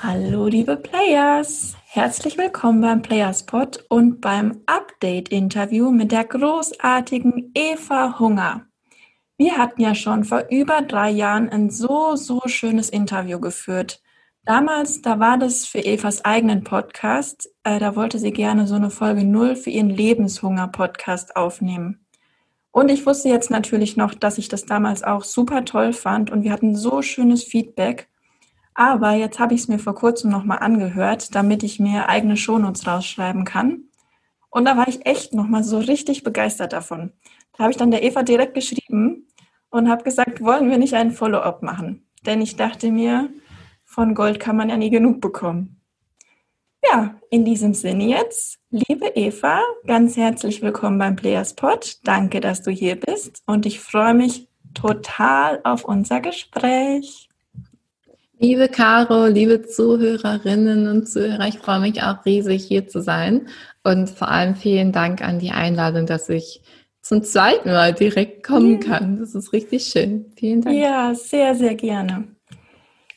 Hallo liebe Players, herzlich willkommen beim Playerspot und beim Update-Interview mit der großartigen Eva Hunger. Wir hatten ja schon vor über drei Jahren ein so, so schönes Interview geführt. Damals, da war das für Evas eigenen Podcast, äh, da wollte sie gerne so eine Folge Null für ihren Lebenshunger-Podcast aufnehmen. Und ich wusste jetzt natürlich noch, dass ich das damals auch super toll fand und wir hatten so schönes Feedback. Aber jetzt habe ich es mir vor kurzem nochmal angehört, damit ich mir eigene Shownotes rausschreiben kann. Und da war ich echt nochmal so richtig begeistert davon. Da habe ich dann der Eva direkt geschrieben und habe gesagt, wollen wir nicht einen Follow-up machen? Denn ich dachte mir, von Gold kann man ja nie genug bekommen. Ja, in diesem Sinne jetzt, liebe Eva, ganz herzlich willkommen beim Playerspot. Danke, dass du hier bist und ich freue mich total auf unser Gespräch. Liebe Caro, liebe Zuhörerinnen und Zuhörer, ich freue mich auch riesig hier zu sein und vor allem vielen Dank an die Einladung, dass ich zum zweiten Mal direkt kommen kann. Das ist richtig schön. Vielen Dank. Ja, sehr, sehr gerne.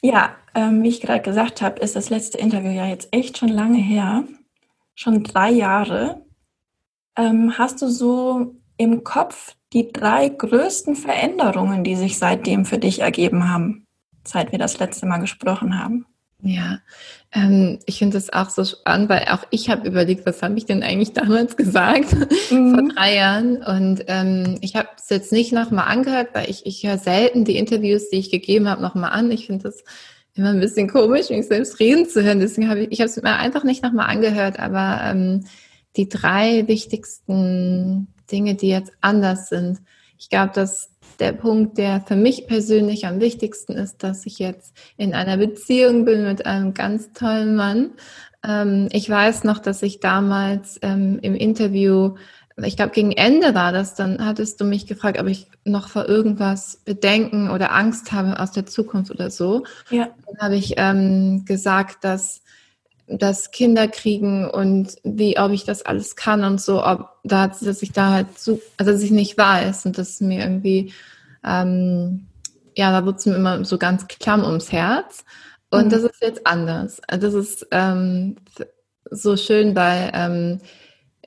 Ja, ähm, wie ich gerade gesagt habe, ist das letzte Interview ja jetzt echt schon lange her, schon drei Jahre. Ähm, hast du so im Kopf die drei größten Veränderungen, die sich seitdem für dich ergeben haben? Seit wir das letzte Mal gesprochen haben. Ja, ähm, ich finde das auch so spannend, weil auch ich habe überlegt, was habe ich denn eigentlich damals gesagt mhm. vor drei Jahren und ähm, ich habe es jetzt nicht nochmal angehört, weil ich, ich höre selten die Interviews, die ich gegeben habe, nochmal an. Ich finde das immer ein bisschen komisch, mich selbst reden zu hören. Deswegen habe ich, ich habe es mir einfach nicht nochmal angehört, aber ähm, die drei wichtigsten Dinge, die jetzt anders sind, ich glaube, dass der Punkt, der für mich persönlich am wichtigsten ist, dass ich jetzt in einer Beziehung bin mit einem ganz tollen Mann. Ähm, ich weiß noch, dass ich damals ähm, im Interview, ich glaube gegen Ende war das, dann hattest du mich gefragt, ob ich noch vor irgendwas Bedenken oder Angst habe aus der Zukunft oder so. Ja. Dann habe ich ähm, gesagt, dass das Kinder kriegen und wie, ob ich das alles kann und so, ob da, dass ich da halt so, also dass ich nicht weiß und das mir irgendwie, ähm, ja, da wird es mir immer so ganz klamm ums Herz. Und mhm. das ist jetzt anders. Das ist ähm, so schön, weil ähm,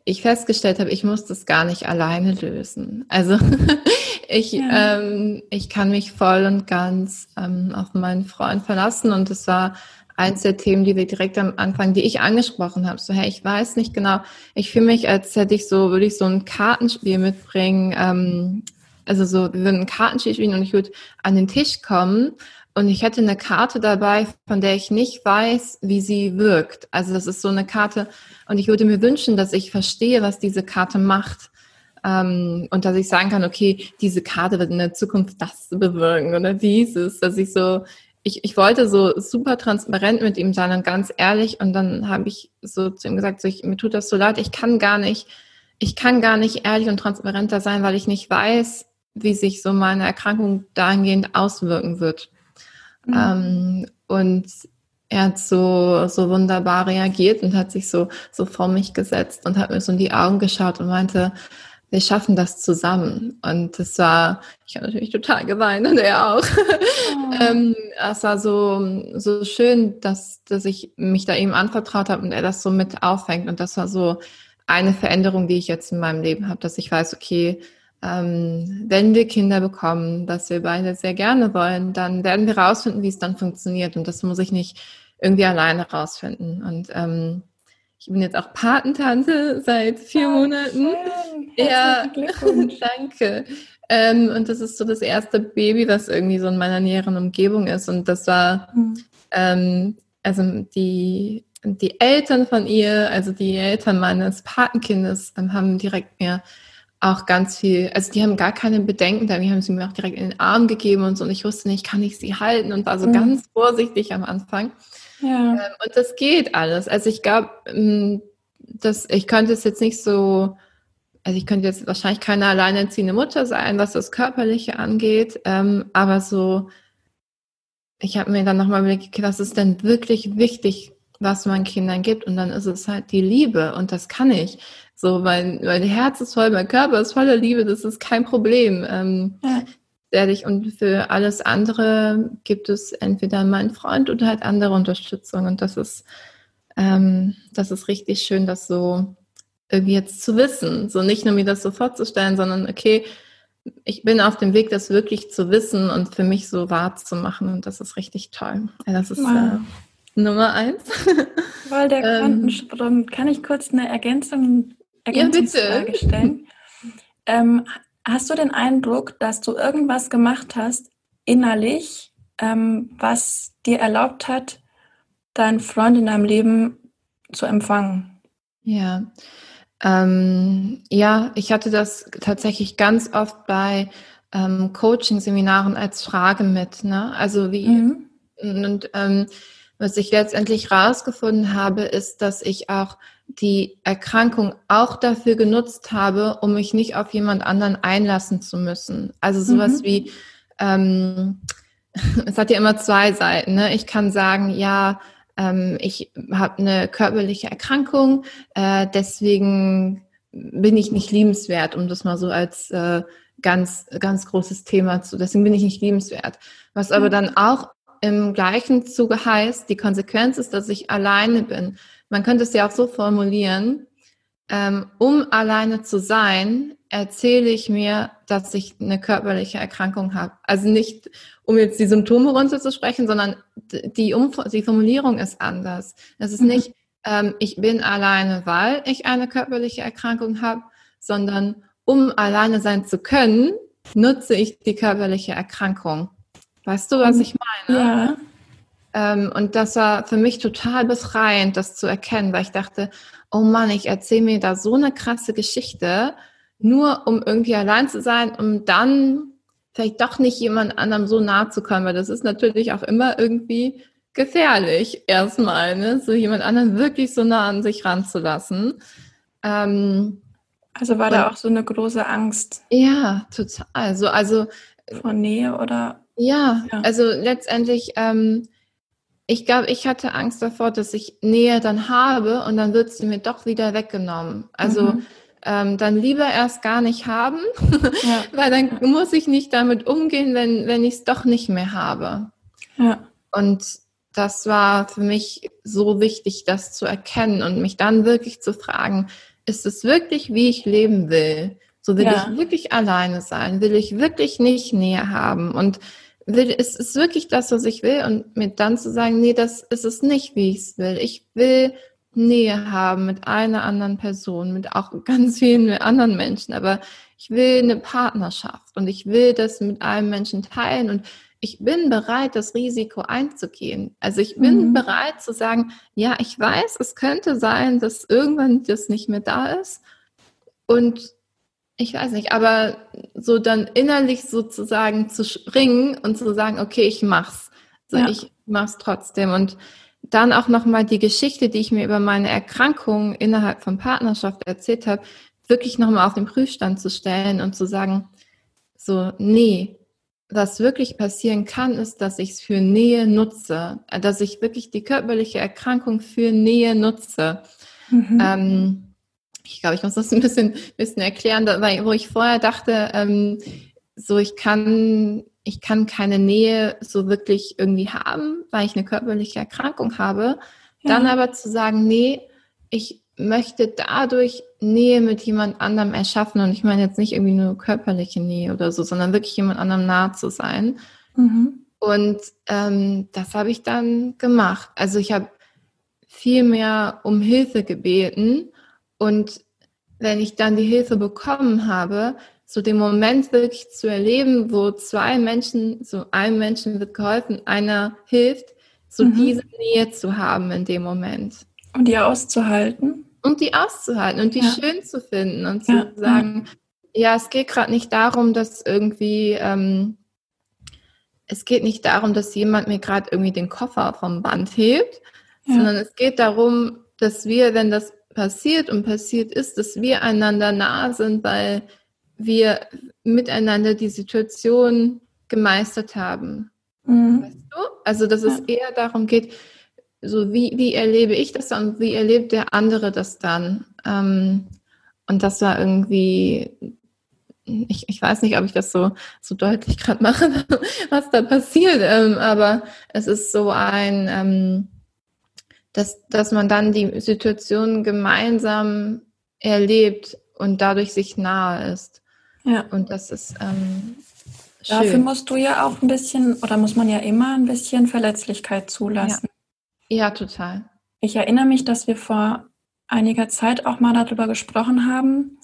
ich festgestellt habe, ich muss das gar nicht alleine lösen. Also ich, ja. ähm, ich kann mich voll und ganz ähm, auf meinen Freund verlassen und es war eins der Themen, die wir direkt am Anfang, die ich angesprochen habe. So, hey, ich weiß nicht genau, ich fühle mich, als hätte ich so, würde ich so ein Kartenspiel mitbringen. Ähm, also so, wir würden ein Kartenspiel spielen und ich würde an den Tisch kommen und ich hätte eine Karte dabei, von der ich nicht weiß, wie sie wirkt. Also das ist so eine Karte und ich würde mir wünschen, dass ich verstehe, was diese Karte macht. Ähm, und dass ich sagen kann, okay, diese Karte wird in der Zukunft das bewirken oder dieses, dass ich so ich, ich wollte so super transparent mit ihm sein und ganz ehrlich. Und dann habe ich so zu ihm gesagt, so ich, mir tut das so leid, ich kann gar nicht, ich kann gar nicht ehrlich und transparenter sein, weil ich nicht weiß, wie sich so meine Erkrankung dahingehend auswirken wird. Mhm. Ähm, und er hat so, so wunderbar reagiert und hat sich so, so vor mich gesetzt und hat mir so in die Augen geschaut und meinte, wir schaffen das zusammen. Und das war, ich habe natürlich total geweint und er auch. Oh. ähm, es war so, so schön, dass, dass ich mich da ihm anvertraut habe und er das so mit auffängt. Und das war so eine Veränderung, die ich jetzt in meinem Leben habe, dass ich weiß, okay, ähm, wenn wir Kinder bekommen, was wir beide sehr gerne wollen, dann werden wir rausfinden, wie es dann funktioniert. Und das muss ich nicht irgendwie alleine rausfinden. Und ähm, ich bin jetzt auch Patentante seit vier oh, Monaten. Schön. Ja, danke. Ähm, und das ist so das erste Baby, was irgendwie so in meiner näheren Umgebung ist. Und das war, mhm. ähm, also die, die Eltern von ihr, also die Eltern meines Patenkindes, ähm, haben direkt mir auch ganz viel, also die haben gar keine Bedenken, da die haben sie mir auch direkt in den Arm gegeben und so. Und ich wusste nicht, kann ich sie halten und war so mhm. ganz vorsichtig am Anfang. Ja. Ähm, und das geht alles. Also ich glaube, ähm, dass ich könnte es jetzt nicht so, also ich könnte jetzt wahrscheinlich keine alleinerziehende Mutter sein, was das Körperliche angeht, ähm, aber so, ich habe mir dann nochmal überlegt, was ist denn wirklich wichtig, was man Kindern gibt? Und dann ist es halt die Liebe und das kann ich. So, mein, mein Herz ist voll, mein Körper ist voller Liebe, das ist kein Problem. Ähm, ja. Ehrlich, und für alles andere gibt es entweder meinen Freund oder halt andere Unterstützung. Und das ist, ähm, das ist richtig schön, das so irgendwie jetzt zu wissen. So nicht nur mir das so vorzustellen, sondern okay, ich bin auf dem Weg, das wirklich zu wissen und für mich so wahrzumachen. Und das ist richtig toll. Ja, das ist äh, Nummer eins. Weil der ähm, Quantensprung, kann ich kurz eine Ergänzung, Ergänzungsfrage ja, stellen? Ähm, hast du den Eindruck, dass du irgendwas gemacht hast innerlich, ähm, was dir erlaubt hat, deinen Freund in deinem Leben zu empfangen? Ja, ähm, ja, ich hatte das tatsächlich ganz oft bei ähm, Coaching-Seminaren als Frage mit. Ne? Also wie mhm. und ähm, was ich letztendlich rausgefunden habe, ist, dass ich auch die Erkrankung auch dafür genutzt habe, um mich nicht auf jemand anderen einlassen zu müssen. Also sowas mhm. wie, ähm, es hat ja immer zwei Seiten. Ne? Ich kann sagen, ja, ähm, ich habe eine körperliche Erkrankung, äh, deswegen bin ich nicht liebenswert, um das mal so als äh, ganz, ganz großes Thema zu, deswegen bin ich nicht liebenswert. Was aber mhm. dann auch im gleichen Zuge heißt, die Konsequenz ist, dass ich alleine bin. Man könnte es ja auch so formulieren, ähm, um alleine zu sein, erzähle ich mir, dass ich eine körperliche Erkrankung habe. Also nicht, um jetzt die Symptome runterzusprechen, sondern die, um die Formulierung ist anders. Es ist mhm. nicht, ähm, ich bin alleine, weil ich eine körperliche Erkrankung habe, sondern um alleine sein zu können, nutze ich die körperliche Erkrankung. Weißt du, was ich meine? Ja. Ähm, und das war für mich total befreiend, das zu erkennen, weil ich dachte, oh Mann, ich erzähle mir da so eine krasse Geschichte, nur um irgendwie allein zu sein, um dann vielleicht doch nicht jemand anderem so nahe zu kommen, weil das ist natürlich auch immer irgendwie gefährlich, erstmal, ne? so jemand anderen wirklich so nah an sich ranzulassen. Ähm, also war da auch so eine große Angst? Ja, total. So, also vor Nähe oder? Ja, ja. also letztendlich, ähm, ich glaube, ich hatte Angst davor, dass ich Nähe dann habe und dann wird sie mir doch wieder weggenommen. Also mhm ähm, dann lieber erst gar nicht haben, ja. weil dann muss ich nicht damit umgehen, wenn, wenn ich es doch nicht mehr habe. Ja. Und das war für mich so wichtig, das zu erkennen und mich dann wirklich zu fragen, ist es wirklich, wie ich leben will? So will ja. ich wirklich alleine sein? Will ich wirklich nicht Nähe haben? Und will, ist es wirklich das, was ich will? Und mir dann zu sagen, nee, das ist es nicht, wie ich es will. Ich will Nähe haben mit einer anderen Person, mit auch ganz vielen anderen Menschen, aber ich will eine Partnerschaft und ich will das mit einem Menschen teilen und ich bin bereit, das Risiko einzugehen. Also ich bin mhm. bereit zu sagen, ja, ich weiß, es könnte sein, dass irgendwann das nicht mehr da ist und ich weiß nicht, aber so dann innerlich sozusagen zu springen und zu sagen, okay, ich mach's. So, ja. ich mach's trotzdem und dann auch nochmal die Geschichte, die ich mir über meine Erkrankung innerhalb von Partnerschaft erzählt habe, wirklich nochmal auf den Prüfstand zu stellen und zu sagen, so, nee, was wirklich passieren kann, ist, dass ich es für Nähe nutze, dass ich wirklich die körperliche Erkrankung für Nähe nutze. Mhm. Ähm, ich glaube, ich muss das ein bisschen, bisschen erklären, weil, wo ich vorher dachte, ähm, so ich kann ich kann keine Nähe so wirklich irgendwie haben, weil ich eine körperliche Erkrankung habe. Ja. Dann aber zu sagen, nee, ich möchte dadurch Nähe mit jemand anderem erschaffen. Und ich meine jetzt nicht irgendwie nur körperliche Nähe oder so, sondern wirklich jemand anderem nah zu sein. Mhm. Und ähm, das habe ich dann gemacht. Also ich habe viel mehr um Hilfe gebeten. Und wenn ich dann die Hilfe bekommen habe, so den Moment wirklich zu erleben, wo zwei Menschen, so einem Menschen wird geholfen, einer hilft, so mhm. diese Nähe zu haben in dem Moment. Und die auszuhalten. Und die auszuhalten und die ja. schön zu finden und zu ja. sagen, ja, es geht gerade nicht darum, dass irgendwie, ähm, es geht nicht darum, dass jemand mir gerade irgendwie den Koffer vom Band hebt, ja. sondern es geht darum, dass wir, wenn das passiert und passiert ist, dass wir einander nah sind, weil wir miteinander die Situation gemeistert haben. Mhm. Weißt du? Also, dass es eher darum geht, so wie, wie erlebe ich das dann und wie erlebt der andere das dann? Ähm, und das war irgendwie ich, ich weiß nicht, ob ich das so, so deutlich gerade mache, was da passiert, ähm, aber es ist so ein, ähm, dass, dass man dann die Situation gemeinsam erlebt und dadurch sich nahe ist. Ja. Und das ist ähm, schön. Dafür musst du ja auch ein bisschen, oder muss man ja immer ein bisschen Verletzlichkeit zulassen. Ja, ja total. Ich erinnere mich, dass wir vor einiger Zeit auch mal darüber gesprochen haben.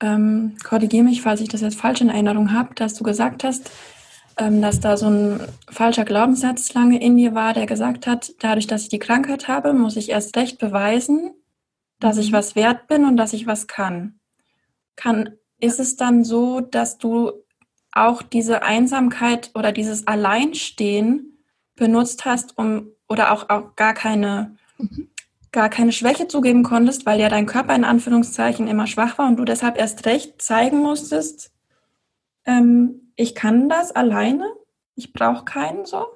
Ähm, Korrigiere mich, falls ich das jetzt falsch in Erinnerung habe, dass du gesagt hast, dass da so ein falscher Glaubenssatz lange in dir war, der gesagt hat, dadurch, dass ich die Krankheit habe, muss ich erst recht beweisen, dass ich mhm. was wert bin und dass ich was kann. Kann, ist es dann so, dass du auch diese Einsamkeit oder dieses Alleinstehen benutzt hast, um oder auch, auch gar keine mhm gar keine Schwäche zugeben konntest, weil ja dein Körper in Anführungszeichen immer schwach war und du deshalb erst recht zeigen musstest, ähm, ich kann das alleine, ich brauche keinen so.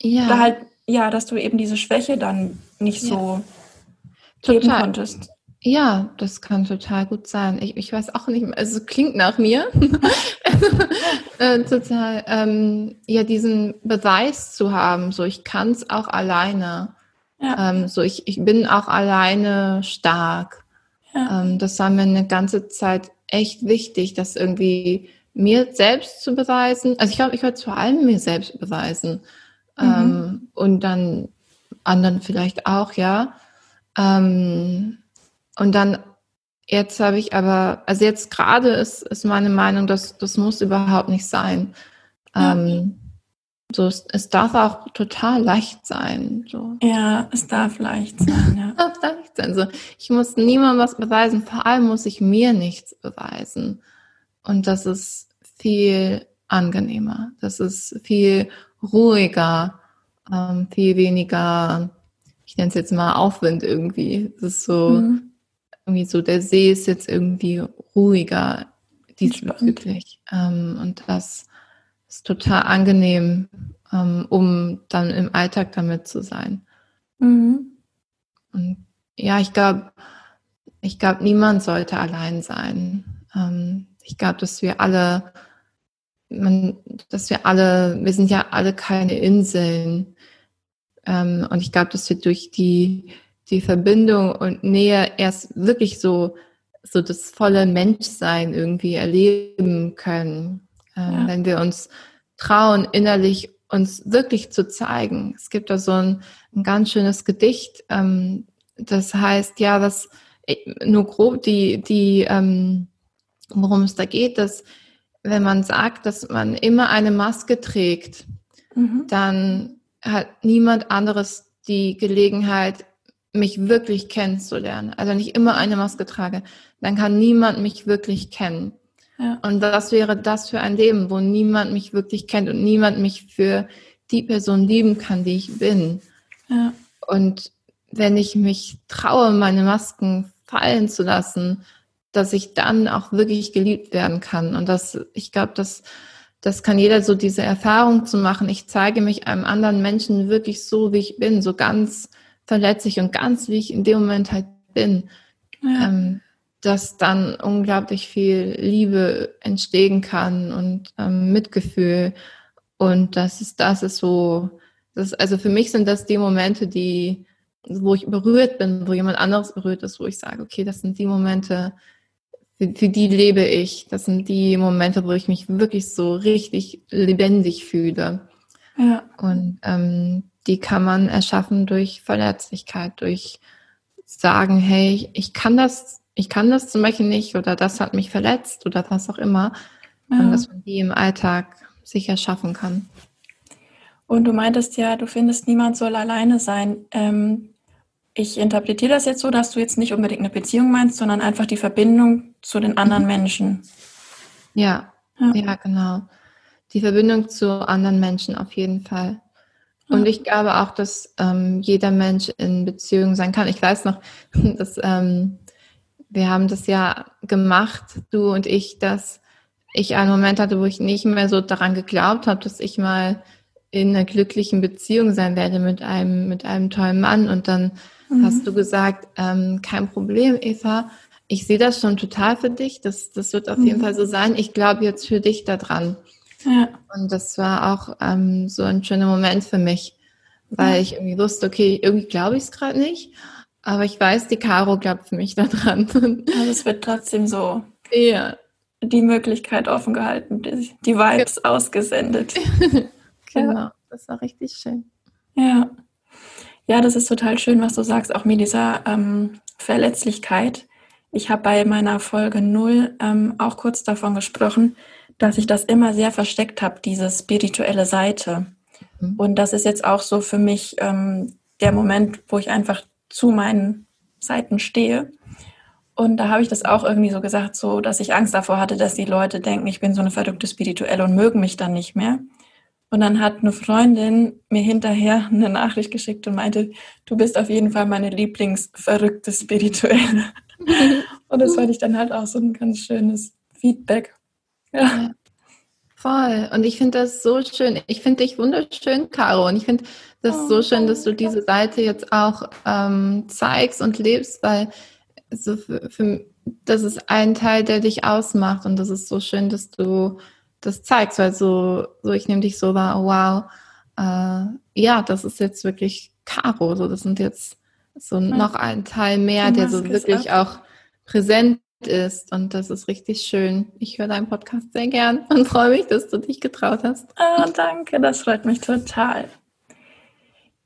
Ja. Oder halt, ja, dass du eben diese Schwäche dann nicht ja. so total. geben konntest. Ja, das kann total gut sein. Ich, ich weiß auch nicht, also es klingt nach mir. äh, total, ähm, ja, diesen Beweis zu haben, so ich kann es auch alleine. Ja. Ähm, so, ich, ich bin auch alleine stark. Ja. Ähm, das war mir eine ganze Zeit echt wichtig, das irgendwie mir selbst zu beweisen. Also ich glaube, ich wollte vor allem mir selbst beweisen. Mhm. Ähm, und dann anderen vielleicht auch, ja. Ähm, und dann jetzt habe ich aber, also jetzt gerade ist, ist meine Meinung, dass das muss überhaupt nicht sein. Ja. Ähm, so, es, es, darf auch total leicht sein. So. Ja, es darf leicht sein. Ja. es darf leicht sein. So, ich muss niemandem was beweisen, vor allem muss ich mir nichts beweisen. Und das ist viel angenehmer. Das ist viel ruhiger, ähm, viel weniger, ich nenne es jetzt mal Aufwind irgendwie. Es ist so, mhm. irgendwie so, der See ist jetzt irgendwie ruhiger diesbezüglich. Ähm, und das ist total angenehm, ähm, um dann im Alltag damit zu sein. Mhm. Und ja, ich glaube, ich glaube, niemand sollte allein sein. Ähm, ich glaube, dass wir alle, man, dass wir alle, wir sind ja alle keine Inseln. Ähm, und ich glaube, dass wir durch die, die Verbindung und Nähe erst wirklich so, so das volle Menschsein irgendwie erleben können ähm, ja. wenn wir uns trauen, innerlich uns wirklich zu zeigen. Es gibt da so ein, ein ganz schönes Gedicht, ähm, das heißt, ja, was äh, nur grob die, die, ähm, worum es da geht, dass wenn man sagt, dass man immer eine Maske trägt, mhm. dann hat niemand anderes die Gelegenheit, mich wirklich kennenzulernen. Also wenn ich immer eine Maske trage, dann kann niemand mich wirklich kennen. Ja. Und was wäre das für ein Leben, wo niemand mich wirklich kennt und niemand mich für die Person lieben kann, die ich bin. Ja. Und wenn ich mich traue, meine Masken fallen zu lassen, dass ich dann auch wirklich geliebt werden kann. Und das, ich glaube, das, das kann jeder so diese Erfahrung zu machen. Ich zeige mich einem anderen Menschen wirklich so, wie ich bin, so ganz verletzlich und ganz, wie ich in dem Moment halt bin. Ja. Ähm, dass dann unglaublich viel Liebe entstehen kann und ähm, Mitgefühl. Und das ist, das ist so, das also für mich sind das die Momente, die, wo ich berührt bin, wo jemand anderes berührt ist, wo ich sage, okay, das sind die Momente, für, für die lebe ich. Das sind die Momente, wo ich mich wirklich so richtig lebendig fühle. Ja. Und ähm, die kann man erschaffen durch Verletzlichkeit, durch sagen, hey, ich kann das ich kann das zum Beispiel nicht oder das hat mich verletzt oder was auch immer. Ja. Und dass man die im Alltag sicher schaffen kann. Und du meintest ja, du findest, niemand soll alleine sein. Ähm, ich interpretiere das jetzt so, dass du jetzt nicht unbedingt eine Beziehung meinst, sondern einfach die Verbindung zu den anderen mhm. Menschen. Ja, ja, ja, genau. Die Verbindung zu anderen Menschen auf jeden Fall. Und ich glaube auch, dass ähm, jeder Mensch in Beziehung sein kann. Ich weiß noch, dass ähm, wir haben das ja gemacht, du und ich, dass ich einen Moment hatte, wo ich nicht mehr so daran geglaubt habe, dass ich mal in einer glücklichen Beziehung sein werde mit einem, mit einem tollen Mann. Und dann mhm. hast du gesagt, ähm, kein Problem, Eva, ich sehe das schon total für dich. Das, das wird auf mhm. jeden Fall so sein. Ich glaube jetzt für dich daran. Ja. Und das war auch ähm, so ein schöner Moment für mich, weil ja. ich irgendwie wusste, okay, irgendwie glaube ich es gerade nicht, aber ich weiß, die Caro glaubt für mich daran. Also es wird trotzdem so ja. die Möglichkeit offen gehalten, die, die Vibes ja. ausgesendet. genau, das war richtig schön. Ja. Ja, das ist total schön, was du sagst, auch mit dieser ähm, Verletzlichkeit. Ich habe bei meiner Folge 0 ähm, auch kurz davon gesprochen, dass ich das immer sehr versteckt habe, diese spirituelle Seite. Mhm. Und das ist jetzt auch so für mich ähm, der Moment, wo ich einfach zu meinen Seiten stehe. Und da habe ich das auch irgendwie so gesagt, so dass ich Angst davor hatte, dass die Leute denken, ich bin so eine verrückte Spirituelle und mögen mich dann nicht mehr. Und dann hat eine Freundin mir hinterher eine Nachricht geschickt und meinte, du bist auf jeden Fall meine Lieblingsverrückte Spirituelle. und das fand ich dann halt auch so ein ganz schönes Feedback. Ja. Voll. Und ich finde das so schön. Ich finde dich wunderschön, Caro. Und ich finde das oh, so schön, dass du diese Seite jetzt auch ähm, zeigst und lebst, weil so für, für, das ist ein Teil, der dich ausmacht. Und das ist so schön, dass du das zeigst, weil so, so ich nehme dich so wahr, oh, wow, äh, ja, das ist jetzt wirklich Caro, so das sind jetzt so noch ein Teil mehr, der so wirklich auch präsent ist und das ist richtig schön. Ich höre deinen Podcast sehr gern und freue mich, dass du dich getraut hast. Ah, danke, das freut mich total.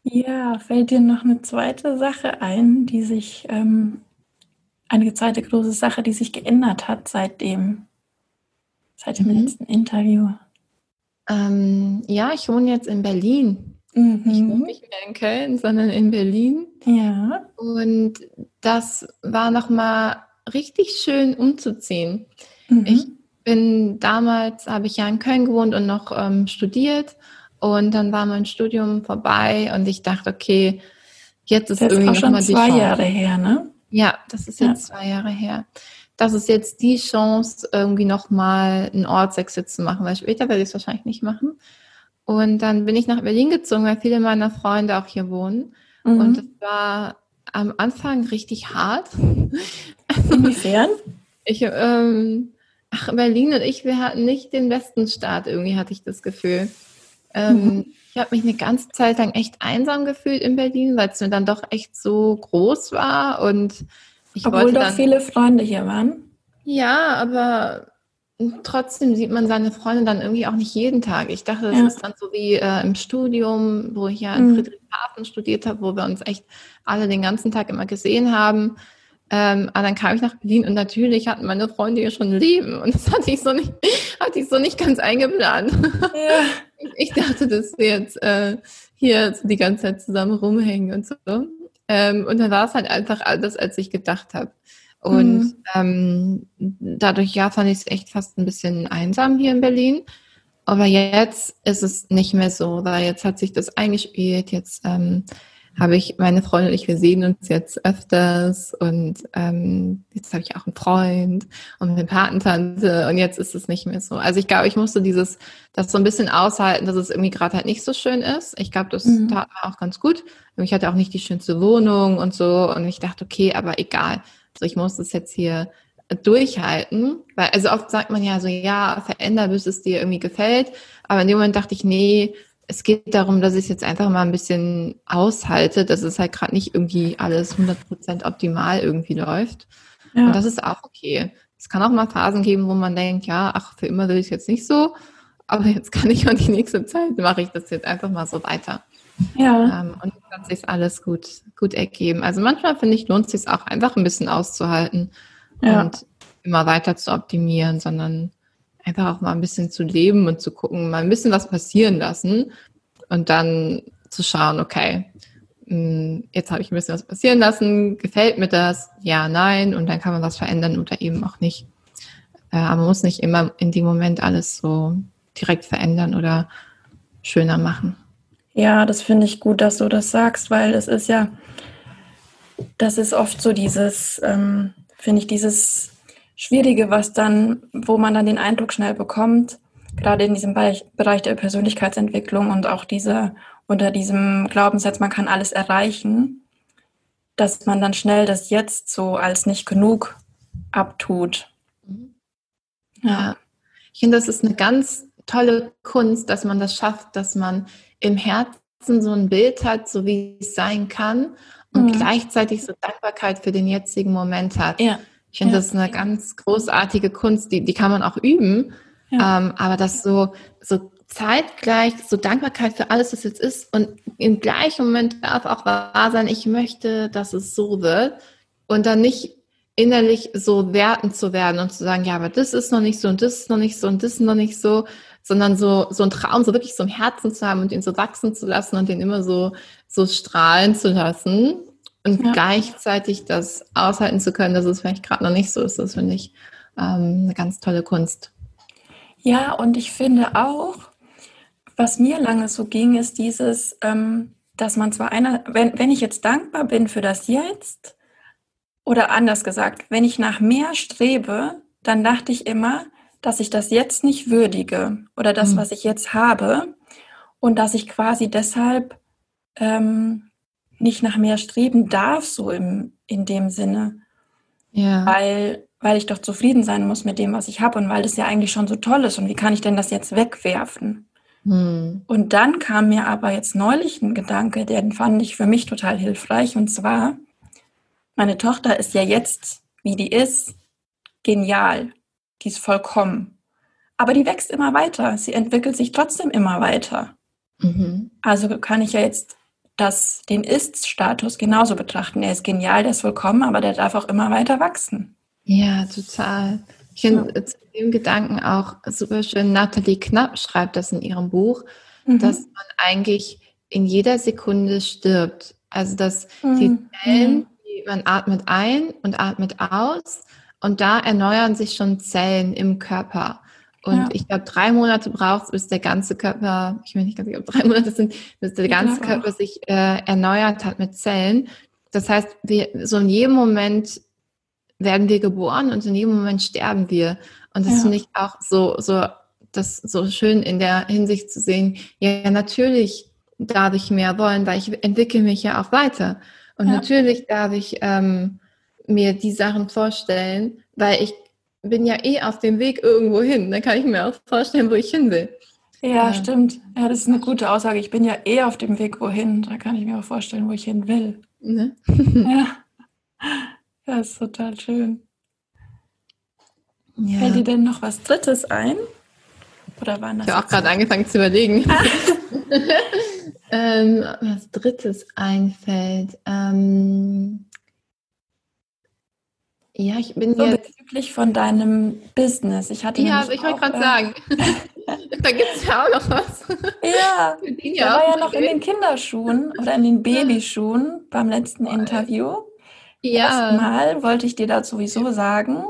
Ja, fällt dir noch eine zweite Sache ein, die sich, ähm, eine zweite große Sache, die sich geändert hat seitdem? Seit dem mhm. letzten Interview? Ähm, ja, ich wohne jetzt in Berlin. Mhm. Ich wohne nicht mehr in Köln, sondern in Berlin. Ja. Und das war nochmal richtig schön umzuziehen. Mhm. Ich bin damals, habe ich ja in Köln gewohnt und noch ähm, studiert. Und dann war mein Studium vorbei und ich dachte, okay, jetzt ist das irgendwie ist auch schon zwei Jahre her, ne? Ja, das ist jetzt ja. zwei Jahre her das ist jetzt die Chance, irgendwie nochmal einen Ortswechsel zu machen, weil später werde ich es wahrscheinlich nicht machen. Und dann bin ich nach Berlin gezogen, weil viele meiner Freunde auch hier wohnen. Mhm. Und es war am Anfang richtig hart. Inwiefern? Ich, ähm, ach, Berlin und ich, wir hatten nicht den besten Start, irgendwie hatte ich das Gefühl. Ähm, mhm. Ich habe mich eine ganze Zeit lang echt einsam gefühlt in Berlin, weil es mir dann doch echt so groß war und ich Obwohl doch dann, viele Freunde hier waren. Ja, aber trotzdem sieht man seine Freunde dann irgendwie auch nicht jeden Tag. Ich dachte, das ja. ist dann so wie äh, im Studium, wo ich ja in mhm. Friedrichshafen studiert habe, wo wir uns echt alle den ganzen Tag immer gesehen haben. Ähm, aber dann kam ich nach Berlin und natürlich hatten meine Freunde hier schon Leben und das hatte ich so nicht, hatte ich so nicht ganz eingeplant. Ja. Ich dachte, dass wir jetzt äh, hier die ganze Zeit zusammen rumhängen und so. Ähm, und dann war es halt einfach anders, als ich gedacht habe. Und mhm. ähm, dadurch, ja, fand ich es echt fast ein bisschen einsam hier in Berlin. Aber jetzt ist es nicht mehr so, weil jetzt hat sich das eingespielt. Jetzt ähm, habe ich meine Freundin und ich, wir sehen uns jetzt öfters und ähm, jetzt habe ich auch einen Freund und eine Patentante und jetzt ist es nicht mehr so. Also ich glaube, ich musste dieses, das so ein bisschen aushalten, dass es irgendwie gerade halt nicht so schön ist. Ich glaube, das mhm. tat mir auch ganz gut. Ich hatte auch nicht die schönste Wohnung und so und ich dachte, okay, aber egal. So, ich muss das jetzt hier durchhalten, weil also oft sagt man ja so, ja, veränder, bis es dir irgendwie gefällt. Aber in dem Moment dachte ich, nee, es geht darum, dass ich es jetzt einfach mal ein bisschen aushalte, dass es halt gerade nicht irgendwie alles 100% optimal irgendwie läuft. Ja. Und das ist auch okay. Es kann auch mal Phasen geben, wo man denkt, ja, ach, für immer will ich es jetzt nicht so, aber jetzt kann ich auch die nächste Zeit, mache ich das jetzt einfach mal so weiter. Ja. Ähm, und dann hat sich alles gut, gut ergeben. Also manchmal finde ich, lohnt es sich auch einfach ein bisschen auszuhalten ja. und immer weiter zu optimieren, sondern einfach auch mal ein bisschen zu leben und zu gucken, mal ein bisschen was passieren lassen und dann zu schauen, okay, hm, jetzt habe ich ein bisschen was passieren lassen, gefällt mir das? Ja, nein, und dann kann man was verändern oder eben auch nicht. Äh, aber man muss nicht immer in dem Moment alles so direkt verändern oder schöner machen. Ja, das finde ich gut, dass du das sagst, weil es ist ja, das ist oft so dieses, ähm, finde ich, dieses Schwierige, was dann, wo man dann den Eindruck schnell bekommt, gerade in diesem Bereich, der Persönlichkeitsentwicklung und auch diese, unter diesem Glaubenssatz, man kann alles erreichen, dass man dann schnell das Jetzt so als nicht genug abtut. Mhm. Ja. Ich finde, das ist eine ganz tolle Kunst, dass man das schafft, dass man im Herzen so ein Bild hat, so wie es sein kann und mhm. gleichzeitig so Dankbarkeit für den jetzigen Moment hat. Ja. Ich finde, ja. das ist eine ganz großartige Kunst, die, die kann man auch üben. Ja. Ähm, aber das so, so zeitgleich, so Dankbarkeit für alles, was jetzt ist und im gleichen Moment darf auch wahr sein, ich möchte, dass es so wird und dann nicht innerlich so werten zu werden und zu sagen, ja, aber das ist noch nicht so und das ist noch nicht so und das ist noch nicht so, sondern so, so ein Traum, so wirklich so im Herzen zu haben und ihn so wachsen zu lassen und den immer so, so strahlen zu lassen und ja. gleichzeitig das aushalten zu können, dass es vielleicht gerade noch nicht so ist. Das finde ich ähm, eine ganz tolle Kunst. Ja, und ich finde auch, was mir lange so ging, ist dieses, ähm, dass man zwar einer, wenn, wenn ich jetzt dankbar bin für das Jetzt, oder anders gesagt, wenn ich nach mehr strebe, dann dachte ich immer, dass ich das jetzt nicht würdige oder das, mhm. was ich jetzt habe und dass ich quasi deshalb ähm, nicht nach mehr streben darf, so im, in dem Sinne. Ja. Weil, weil ich doch zufrieden sein muss mit dem, was ich habe und weil das ja eigentlich schon so toll ist und wie kann ich denn das jetzt wegwerfen? Mhm. Und dann kam mir aber jetzt neulich ein Gedanke, den fand ich für mich total hilfreich und zwar, meine Tochter ist ja jetzt, wie die ist, genial die ist vollkommen. Aber die wächst immer weiter. Sie entwickelt sich trotzdem immer weiter. Mhm. Also kann ich ja jetzt das, den Ist-Status genauso betrachten. Er ist genial, der ist vollkommen, aber der darf auch immer weiter wachsen. Ja, total. Ich finde ja. zu dem Gedanken auch super schön, Nathalie Knapp schreibt das in ihrem Buch, mhm. dass man eigentlich in jeder Sekunde stirbt. Also dass mhm. die Zellen, mhm. die, man atmet ein und atmet aus und da erneuern sich schon Zellen im Körper. Und ja. ich glaube, drei Monate braucht es, bis der ganze Körper, ich will nicht ganz sicher, ob drei Monate sind, bis der ganze Körper sich äh, erneuert hat mit Zellen. Das heißt, wir, so in jedem Moment werden wir geboren und in jedem Moment sterben wir. Und das ja. finde ich auch so, so, das so schön in der Hinsicht zu sehen. Ja, natürlich darf ich mehr wollen, weil ich entwickle mich ja auch weiter. Und ja. natürlich darf ich ähm, mir die Sachen vorstellen, weil ich bin ja eh auf dem Weg irgendwo hin. Dann kann ich mir auch vorstellen, wo ich hin will. Ja, ja, stimmt. Ja, das ist eine gute Aussage. Ich bin ja eh auf dem Weg wohin. Da kann ich mir auch vorstellen, wo ich hin will. Ne? ja. Das ist total schön. Ja. Fällt dir denn noch was Drittes ein? Oder waren das ich habe auch gerade angefangen zu überlegen. ähm, was Drittes einfällt. Ähm, ja, ich bin so jetzt bezüglich von deinem Business. Ich hatte ja, ich wollte gerade äh, sagen, da gibt es ja auch noch was. Ja, der ja war ja noch in den Kinderschuhen oder in den Babyschuhen beim letzten. Interview. Ja. Erstmal wollte ich dir dazu sowieso sagen,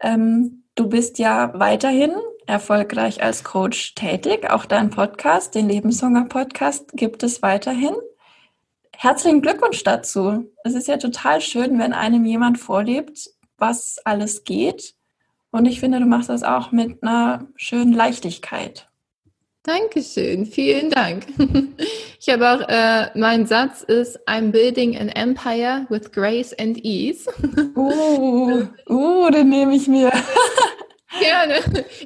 ähm, du bist ja weiterhin erfolgreich als Coach tätig. Auch dein Podcast, den Lebenshunger Podcast, gibt es weiterhin herzlichen Glückwunsch dazu. Es ist ja total schön, wenn einem jemand vorlebt, was alles geht. Und ich finde, du machst das auch mit einer schönen Leichtigkeit. Dankeschön, vielen Dank. Ich habe auch, äh, mein Satz ist, I'm building an empire with grace and ease. Uh, uh den nehme ich mir. Gerne.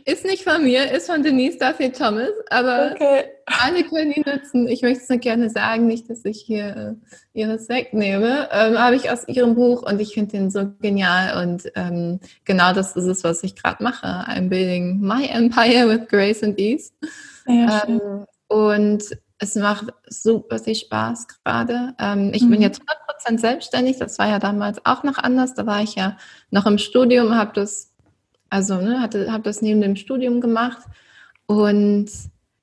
Ist nicht von mir, ist von Denise Duffy Thomas, aber okay. alle können ihn nutzen. Ich möchte es nur gerne sagen, nicht, dass ich hier äh, ihres wegnehme. Ähm, habe ich aus ihrem Buch und ich finde den so genial und ähm, genau das ist es, was ich gerade mache. I'm building my empire with grace and ease. Ja, ähm, und es macht super viel Spaß gerade. Ähm, ich mhm. bin jetzt 100% selbstständig. Das war ja damals auch noch anders. Da war ich ja noch im Studium, habe das also ne, habe das neben dem Studium gemacht und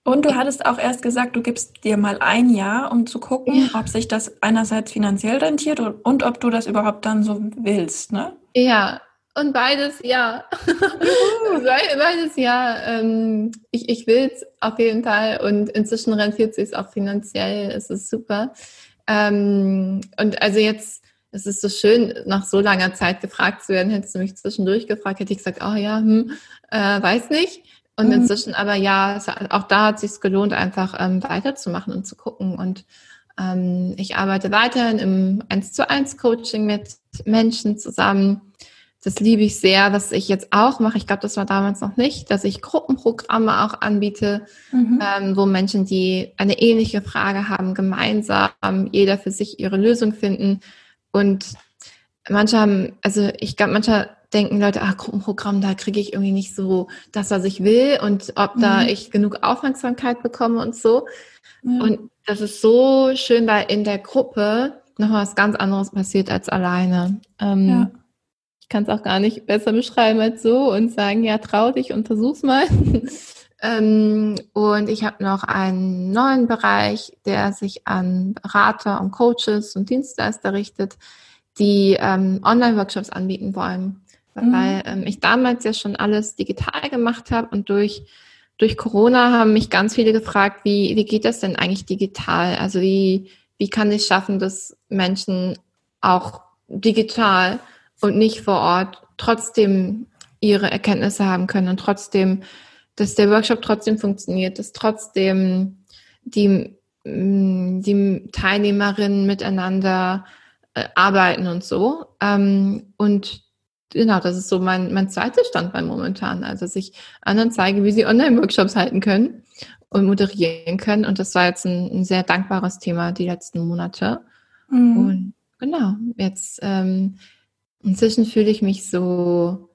und du hattest auch erst gesagt, du gibst dir mal ein Jahr, um zu gucken, ja. ob sich das einerseits finanziell rentiert und, und, ob du das überhaupt dann so willst, ne? Ja, und beides ja. beides ja. Ähm, ich ich will es auf jeden Fall und inzwischen rentiert sich auch finanziell. Es ist super. Ähm, und also jetzt es ist so schön, nach so langer Zeit gefragt zu werden. Hättest du mich zwischendurch gefragt, hätte ich gesagt, oh ja, hm, äh, weiß nicht. Und mhm. inzwischen aber ja, auch da hat es sich gelohnt, einfach ähm, weiterzumachen und zu gucken. Und ähm, ich arbeite weiterhin im 1 zu 1 Coaching mit Menschen zusammen. das liebe ich sehr, was ich jetzt auch mache. Ich glaube, das war damals noch nicht, dass ich Gruppenprogramme auch anbiete, mhm. ähm, wo Menschen, die eine ähnliche Frage haben, gemeinsam jeder für sich ihre Lösung finden. Und manche haben, also ich glaube, manche denken Leute, ach, Gruppenprogramm, da kriege ich irgendwie nicht so das, was ich will und ob mhm. da ich genug Aufmerksamkeit bekomme und so. Mhm. Und das ist so schön, weil in der Gruppe noch was ganz anderes passiert als alleine. Ähm, ja ich kann es auch gar nicht besser beschreiben als so und sagen, ja, trau dich, untersuch's mal. ähm, und ich habe noch einen neuen Bereich, der sich an Berater und Coaches und Dienstleister richtet, die ähm, Online-Workshops anbieten wollen. Mhm. Weil ähm, ich damals ja schon alles digital gemacht habe und durch durch Corona haben mich ganz viele gefragt, wie, wie geht das denn eigentlich digital? Also wie, wie kann ich schaffen, dass Menschen auch digital und nicht vor Ort trotzdem ihre Erkenntnisse haben können und trotzdem, dass der Workshop trotzdem funktioniert, dass trotzdem die, mm, die Teilnehmerinnen miteinander äh, arbeiten und so. Ähm, und genau, das ist so mein, mein zweiter Standbein momentan. Also, dass ich anderen zeige, wie sie Online-Workshops halten können und moderieren können. Und das war jetzt ein, ein sehr dankbares Thema die letzten Monate. Mhm. Und genau, jetzt ähm, Inzwischen fühle ich mich so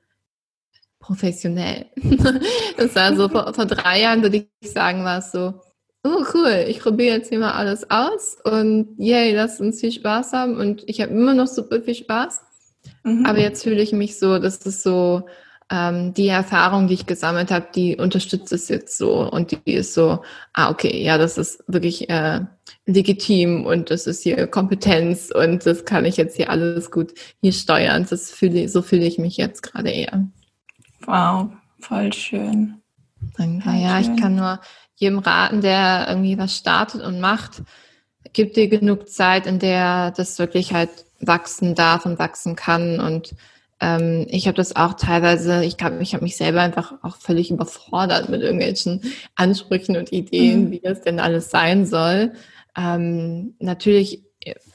professionell. das war so vor, vor drei Jahren, würde ich sagen, war es so, oh cool, ich probiere jetzt hier mal alles aus und yay, lass uns viel Spaß haben und ich habe immer noch super viel Spaß. Mhm. Aber jetzt fühle ich mich so, dass es so ähm, die Erfahrung, die ich gesammelt habe, die unterstützt es jetzt so und die ist so, ah okay, ja, das ist wirklich äh, legitim und das ist hier Kompetenz und das kann ich jetzt hier alles gut hier steuern. Das fühle, so fühle ich mich jetzt gerade eher. Wow, voll schön. Danke. Ja, ich kann nur jedem raten, der irgendwie was startet und macht, gib dir genug Zeit, in der das wirklich halt wachsen darf und wachsen kann und ähm, ich habe das auch teilweise, ich glaube, ich habe mich selber einfach auch völlig überfordert mit irgendwelchen Ansprüchen und Ideen, mhm. wie das denn alles sein soll. Ähm, natürlich,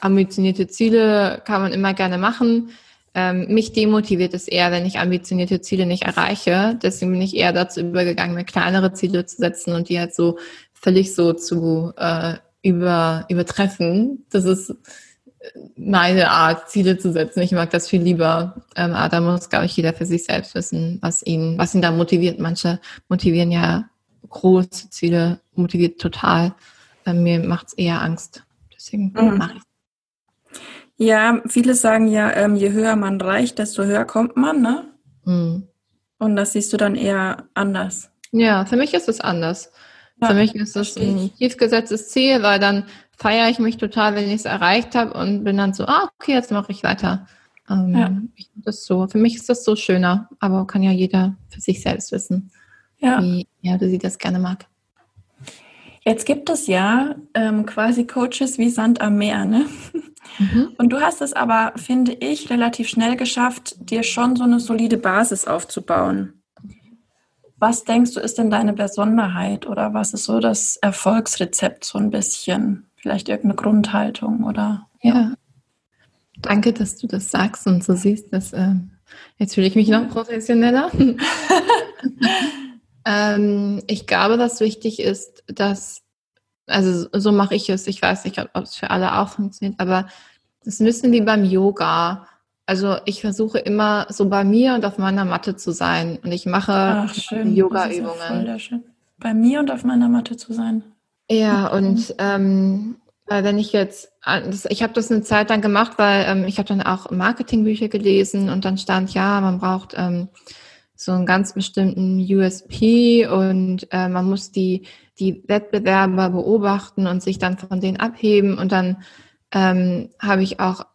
ambitionierte Ziele kann man immer gerne machen. Ähm, mich demotiviert es eher, wenn ich ambitionierte Ziele nicht erreiche. Deswegen bin ich eher dazu übergegangen, mir kleinere Ziele zu setzen und die halt so völlig so zu äh, über, übertreffen. Das ist meine Art, Ziele zu setzen. Ich mag das viel lieber. Ähm, aber da muss, glaube ich, jeder für sich selbst wissen, was ihn, was ihn da motiviert. Manche motivieren ja große Ziele, motiviert total. Ähm, mir macht es eher Angst. Deswegen mhm. mache ich Ja, viele sagen ja, ähm, je höher man reicht, desto höher kommt man, ne? Mhm. Und das siehst du dann eher anders. Ja, für mich ist es anders. Ja, für mich ist es ein tief gesetztes Ziel, weil dann feiere ich mich total, wenn ich es erreicht habe und bin dann so, ah, okay, jetzt mache ich weiter. Ähm, ja. ich, das so, für mich ist das so schöner, aber kann ja jeder für sich selbst wissen, ja. wie er oder sie das gerne mag. Jetzt gibt es ja ähm, quasi Coaches wie Sand am Meer, ne? Mhm. Und du hast es aber, finde ich, relativ schnell geschafft, dir schon so eine solide Basis aufzubauen. Was denkst du, ist denn deine Besonderheit oder was ist so das Erfolgsrezept so ein bisschen? vielleicht irgendeine Grundhaltung oder ja. ja. Danke, dass du das sagst und so siehst, dass äh, jetzt fühle ich mich noch professioneller. ähm, ich glaube, was wichtig ist, dass, also so mache ich es, ich weiß nicht, ob es für alle auch funktioniert, aber ein bisschen wie beim Yoga. Also ich versuche immer so bei mir und auf meiner Matte zu sein und ich mache Yoga-Übungen. Ja bei mir und auf meiner Matte zu sein. Ja, und ähm, wenn ich jetzt, ich habe das eine Zeit lang gemacht, weil ähm, ich habe dann auch Marketingbücher gelesen und dann stand, ja, man braucht ähm, so einen ganz bestimmten USP und äh, man muss die, die Wettbewerber beobachten und sich dann von denen abheben. Und dann ähm, habe ich auch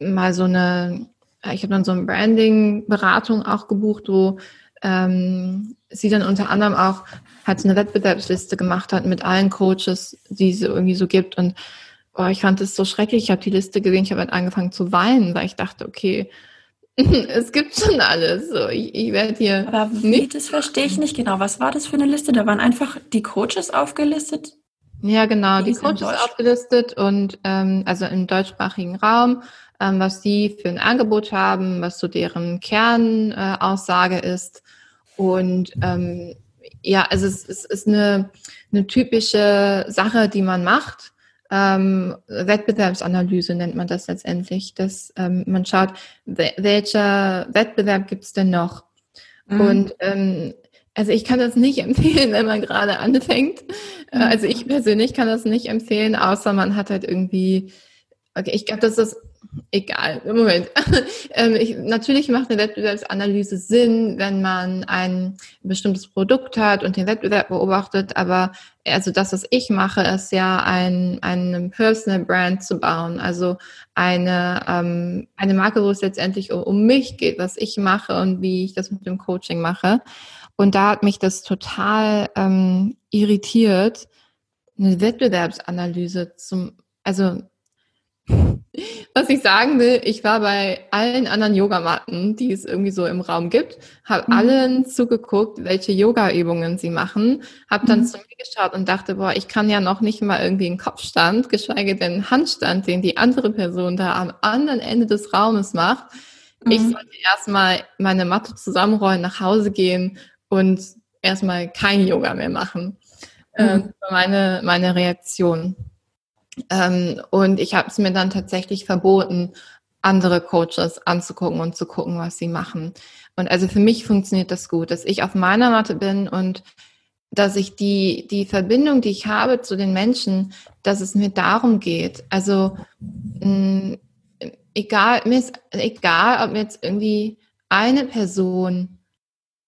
mal so eine, ich habe dann so eine Branding-Beratung auch gebucht, wo ähm, sie dann unter anderem auch halt eine Wettbewerbsliste gemacht hat mit allen Coaches, die es irgendwie so gibt. Und oh, ich fand es so schrecklich. Ich habe die Liste gesehen, ich habe halt angefangen zu weinen, weil ich dachte, okay, es gibt schon alles. So, ich, ich werde hier. Aber wie, das verstehe ich nicht genau. Was war das für eine Liste? Da waren einfach die Coaches aufgelistet? Ja, genau, die, die Coaches aufgelistet und ähm, also im deutschsprachigen Raum ähm, was die für ein Angebot haben, was so deren Kernaussage äh, ist. Und ähm, ja, also es, es ist eine, eine typische Sache, die man macht. Ähm, Wettbewerbsanalyse nennt man das letztendlich, dass ähm, man schaut, welcher Wettbewerb gibt es denn noch? Mhm. Und ähm, also ich kann das nicht empfehlen, wenn man gerade anfängt. Äh, mhm. Also ich persönlich kann das nicht empfehlen, außer man hat halt irgendwie, okay, ich glaube, das ist egal, Moment. ähm, ich, natürlich macht eine Wettbewerbsanalyse Sinn, wenn man ein bestimmtes Produkt hat und den Wettbewerb beobachtet, aber also das, was ich mache, ist ja ein, eine Personal Brand zu bauen, also eine, ähm, eine Marke, wo es letztendlich um, um mich geht, was ich mache und wie ich das mit dem Coaching mache. Und da hat mich das total ähm, irritiert, eine Wettbewerbsanalyse zum, also was ich sagen will, ich war bei allen anderen Yogamatten, die es irgendwie so im Raum gibt, habe mhm. allen zugeguckt, welche Yoga-Übungen sie machen, habe dann mhm. zu mir geschaut und dachte, boah, ich kann ja noch nicht mal irgendwie einen Kopfstand, geschweige denn einen Handstand, den die andere Person da am anderen Ende des Raumes macht. Mhm. Ich sollte erstmal meine Matte zusammenrollen, nach Hause gehen und erstmal kein Yoga mehr machen. Mhm. Äh, meine, meine Reaktion. Ähm, und ich habe es mir dann tatsächlich verboten, andere Coaches anzugucken und zu gucken, was sie machen. Und also für mich funktioniert das gut, dass ich auf meiner Matte bin und dass ich die, die Verbindung, die ich habe zu den Menschen, dass es mir darum geht. Also mh, egal, mir ist egal, ob jetzt irgendwie eine Person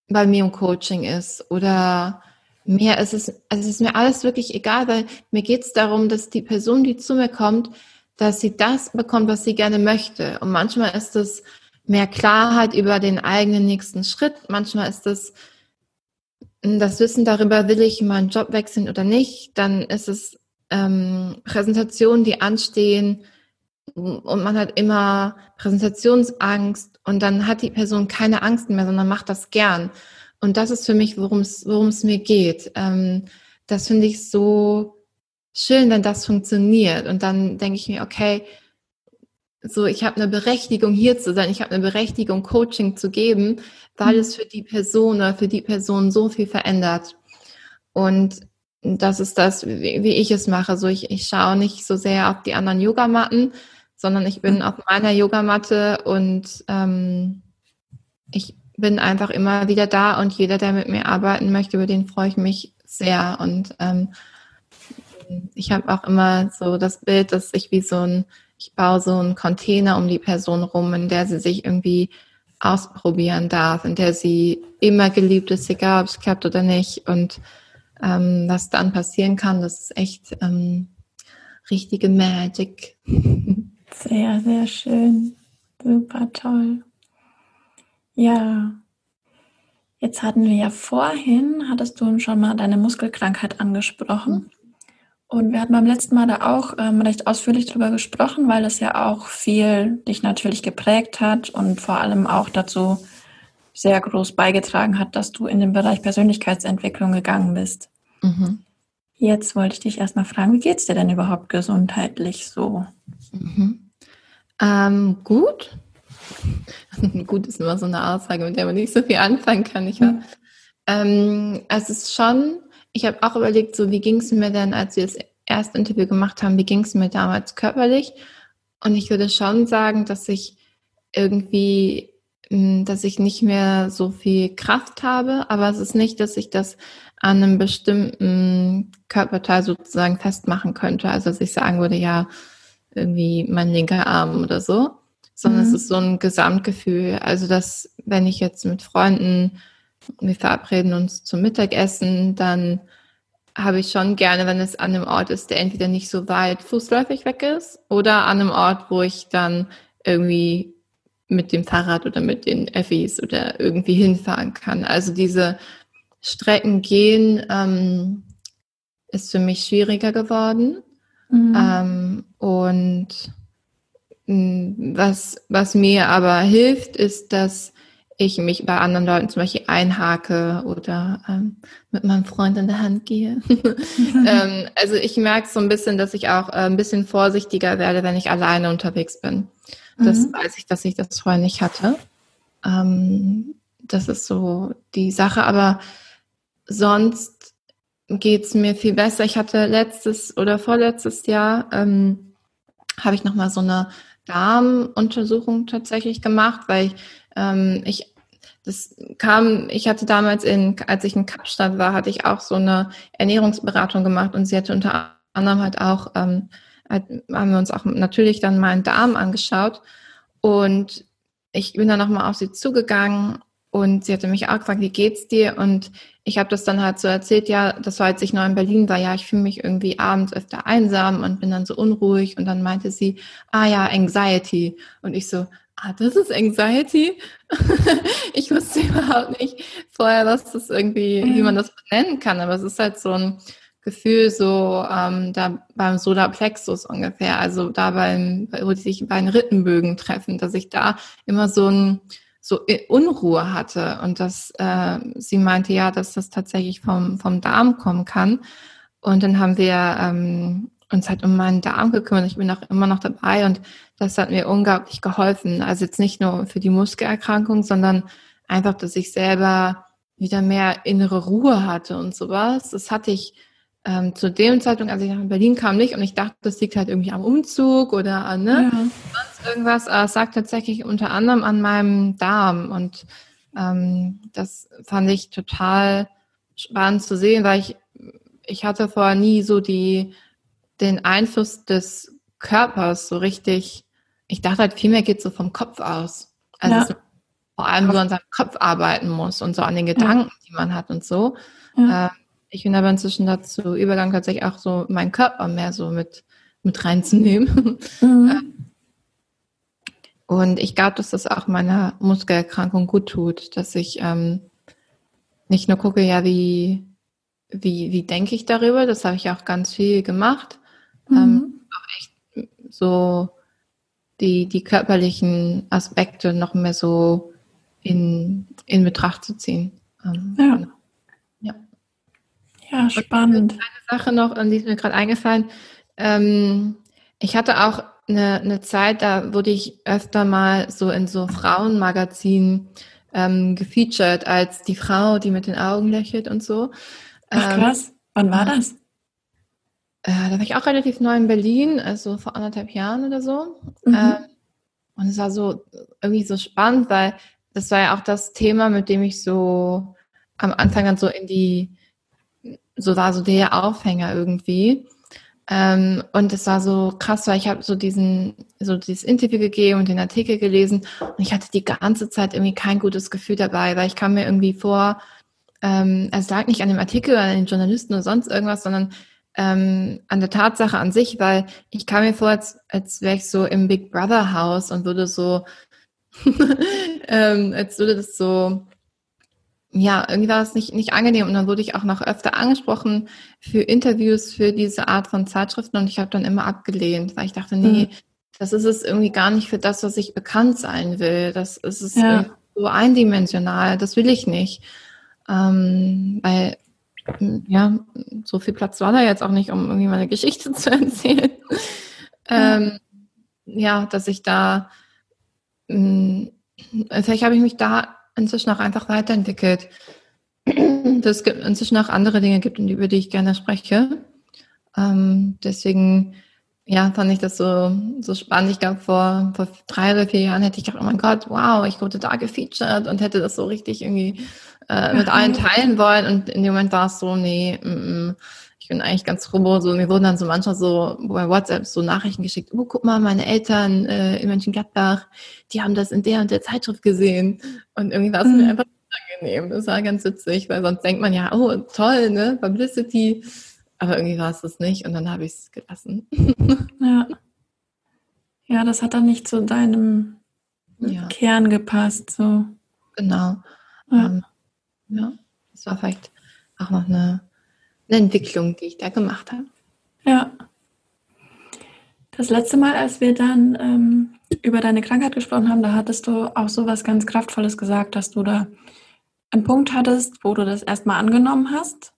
bei mir im Coaching ist oder mehr ist es, also es ist mir alles wirklich egal, weil mir geht es darum, dass die Person, die zu mir kommt, dass sie das bekommt, was sie gerne möchte. Und manchmal ist es mehr Klarheit über den eigenen nächsten Schritt. Manchmal ist es das Wissen darüber, will ich meinen Job wechseln oder nicht. Dann ist es ähm, Präsentationen, die anstehen und man hat immer Präsentationsangst und dann hat die Person keine Angst mehr, sondern macht das gern. Und das ist für mich, worum es, mir geht. Ähm, das finde ich so schön, wenn das funktioniert. Und dann denke ich mir, okay, so ich habe eine Berechtigung hier zu sein, ich habe eine Berechtigung Coaching zu geben, weil mhm. es für die Person oder für die Person so viel verändert. Und das ist das, wie, wie ich es mache. So ich, ich schaue nicht so sehr auf die anderen Yogamatten, sondern ich bin mhm. auf meiner Yogamatte und ähm, ich bin einfach immer wieder da und jeder, der mit mir arbeiten möchte, über den freue ich mich sehr. Und ähm, ich habe auch immer so das Bild, dass ich wie so ein, ich baue so einen Container um die Person rum, in der sie sich irgendwie ausprobieren darf, in der sie immer geliebt ist, egal ob es klappt oder nicht. Und ähm, was dann passieren kann, das ist echt ähm, richtige Magic. Sehr, sehr schön. Super toll. Ja. Jetzt hatten wir ja vorhin, hattest du schon mal deine Muskelkrankheit angesprochen. Mhm. Und wir hatten beim letzten Mal da auch ähm, recht ausführlich drüber gesprochen, weil es ja auch viel dich natürlich geprägt hat und vor allem auch dazu sehr groß beigetragen hat, dass du in den Bereich Persönlichkeitsentwicklung gegangen bist. Mhm. Jetzt wollte ich dich erstmal fragen, wie geht es dir denn überhaupt gesundheitlich so? Mhm. Ähm, gut. Gut ist immer so eine Aussage, mit der man nicht so viel anfangen kann. Ich mhm. ähm, es ist schon, ich habe auch überlegt, so wie ging es mir denn, als wir das erste Interview gemacht haben, wie ging es mir damals körperlich? Und ich würde schon sagen, dass ich irgendwie, hm, dass ich nicht mehr so viel Kraft habe, aber es ist nicht, dass ich das an einem bestimmten Körperteil sozusagen festmachen könnte. Also dass ich sagen würde, ja, irgendwie mein linker Arm oder so sondern mhm. es ist so ein Gesamtgefühl. Also, dass wenn ich jetzt mit Freunden, wir verabreden uns zum Mittagessen, dann habe ich schon gerne, wenn es an einem Ort ist, der entweder nicht so weit fußläufig weg ist oder an einem Ort, wo ich dann irgendwie mit dem Fahrrad oder mit den Effis oder irgendwie hinfahren kann. Also diese Strecken gehen ähm, ist für mich schwieriger geworden. Mhm. Ähm, und was, was mir aber hilft, ist, dass ich mich bei anderen Leuten zum Beispiel einhake oder ähm, mit meinem Freund in der Hand gehe. ähm, also ich merke so ein bisschen, dass ich auch äh, ein bisschen vorsichtiger werde, wenn ich alleine unterwegs bin. Das mhm. weiß ich, dass ich das vorher nicht hatte. Ähm, das ist so die Sache, aber sonst geht es mir viel besser. Ich hatte letztes oder vorletztes Jahr, ähm, habe ich nochmal so eine Darmuntersuchung tatsächlich gemacht, weil ich, ähm, ich das kam, ich hatte damals in, als ich in Kapstadt war, hatte ich auch so eine Ernährungsberatung gemacht und sie hatte unter anderem halt auch, ähm, halt, haben wir uns auch natürlich dann meinen Darm angeschaut und ich bin dann nochmal auf sie zugegangen und sie hatte mich auch gefragt, wie geht's dir? Und ich habe das dann halt so erzählt, ja, das war, als ich noch in Berlin war, ja, ich fühle mich irgendwie abends öfter einsam und bin dann so unruhig. Und dann meinte sie, ah ja, Anxiety. Und ich so, ah, das ist Anxiety? ich wusste überhaupt nicht vorher, was das irgendwie, wie man das benennen kann. Aber es ist halt so ein Gefühl, so ähm, da beim Solarplexus ungefähr, also da beim, wo die sich bei den Rittenbögen treffen, dass ich da immer so ein so Unruhe hatte und dass äh, sie meinte ja, dass das tatsächlich vom, vom Darm kommen kann. Und dann haben wir ähm, uns halt um meinen Darm gekümmert. Ich bin auch immer noch dabei und das hat mir unglaublich geholfen. Also jetzt nicht nur für die Muskelerkrankung, sondern einfach, dass ich selber wieder mehr innere Ruhe hatte und sowas. Das hatte ich ähm, zu dem Zeitpunkt, als ich nach Berlin kam, nicht und ich dachte, das liegt halt irgendwie am Umzug oder an ne, ja. Irgendwas. Es sagt tatsächlich unter anderem an meinem Darm und ähm, das fand ich total spannend zu sehen, weil ich ich hatte vorher nie so die den Einfluss des Körpers so richtig. Ich dachte halt, viel mehr geht so vom Kopf aus. Also ja. so, vor allem, wo man an seinem Kopf arbeiten muss und so an den Gedanken, ja. die man hat und so. Ja. Äh, ich bin aber inzwischen dazu übergegangen, tatsächlich auch so meinen Körper mehr so mit, mit reinzunehmen. Mhm. Und ich glaube, dass das auch meiner Muskelerkrankung gut tut, dass ich ähm, nicht nur gucke, ja, wie, wie, wie denke ich darüber, das habe ich auch ganz viel gemacht, mhm. ähm, auch echt so die, die körperlichen Aspekte noch mehr so in, in Betracht zu ziehen. Ähm, ja. Genau. Ja, spannend. eine Sache noch, an die ist mir gerade eingefallen. Ähm, ich hatte auch eine, eine Zeit, da wurde ich öfter mal so in so Frauenmagazinen ähm, gefeatured als die Frau, die mit den Augen lächelt und so. Ach ähm, krass, wann war das? Äh, da war ich auch relativ neu in Berlin, also vor anderthalb Jahren oder so. Mhm. Ähm, und es war so irgendwie so spannend, weil das war ja auch das Thema, mit dem ich so am Anfang dann so in die so war so der Aufhänger irgendwie. Ähm, und es war so krass, weil ich habe so diesen, so dieses Interview gegeben und den Artikel gelesen und ich hatte die ganze Zeit irgendwie kein gutes Gefühl dabei, weil ich kam mir irgendwie vor, ähm, es lag nicht an dem Artikel oder an den Journalisten oder sonst irgendwas, sondern ähm, an der Tatsache an sich, weil ich kam mir vor, als, als wäre ich so im Big Brother Haus und würde so, ähm, als würde das so ja, irgendwie war es nicht, nicht angenehm und dann wurde ich auch noch öfter angesprochen für Interviews für diese Art von Zeitschriften und ich habe dann immer abgelehnt, weil ich dachte, nee, mhm. das ist es irgendwie gar nicht für das, was ich bekannt sein will. Das ist es ja. so eindimensional, das will ich nicht. Ähm, weil, ja, so viel Platz war da jetzt auch nicht, um irgendwie meine Geschichte zu erzählen. Ähm, ja, dass ich da, mh, vielleicht habe ich mich da inzwischen auch einfach weiterentwickelt. Dass es inzwischen auch andere Dinge gibt, über die ich gerne spreche. Ähm, deswegen, ja, fand ich das so, so spannend. Ich glaube, vor, vor drei oder vier Jahren hätte ich gedacht, oh mein Gott, wow, ich wurde da gefeatured und hätte das so richtig irgendwie äh, mit allen teilen wollen. Und in dem Moment war es so, nee, mm, mm, ich bin eigentlich ganz froh. So, mir wurden dann so manchmal so bei WhatsApp so Nachrichten geschickt. Oh, guck mal, meine Eltern äh, in Mönchengladbach, die haben das in der und der Zeitschrift gesehen. Und irgendwie war es mhm. mir einfach angenehm. Das war ganz witzig, weil sonst denkt man ja, oh, toll, ne, Publicity. Aber irgendwie war es das nicht und dann habe ich es gelassen. ja. Ja, das hat dann nicht zu deinem ja. Kern gepasst, so. Genau. Ja. Ähm, ja, das war vielleicht auch noch eine Entwicklung, die ich da gemacht habe. Ja. Das letzte Mal, als wir dann ähm, über deine Krankheit gesprochen haben, da hattest du auch so was ganz Kraftvolles gesagt, dass du da einen Punkt hattest, wo du das erstmal angenommen hast.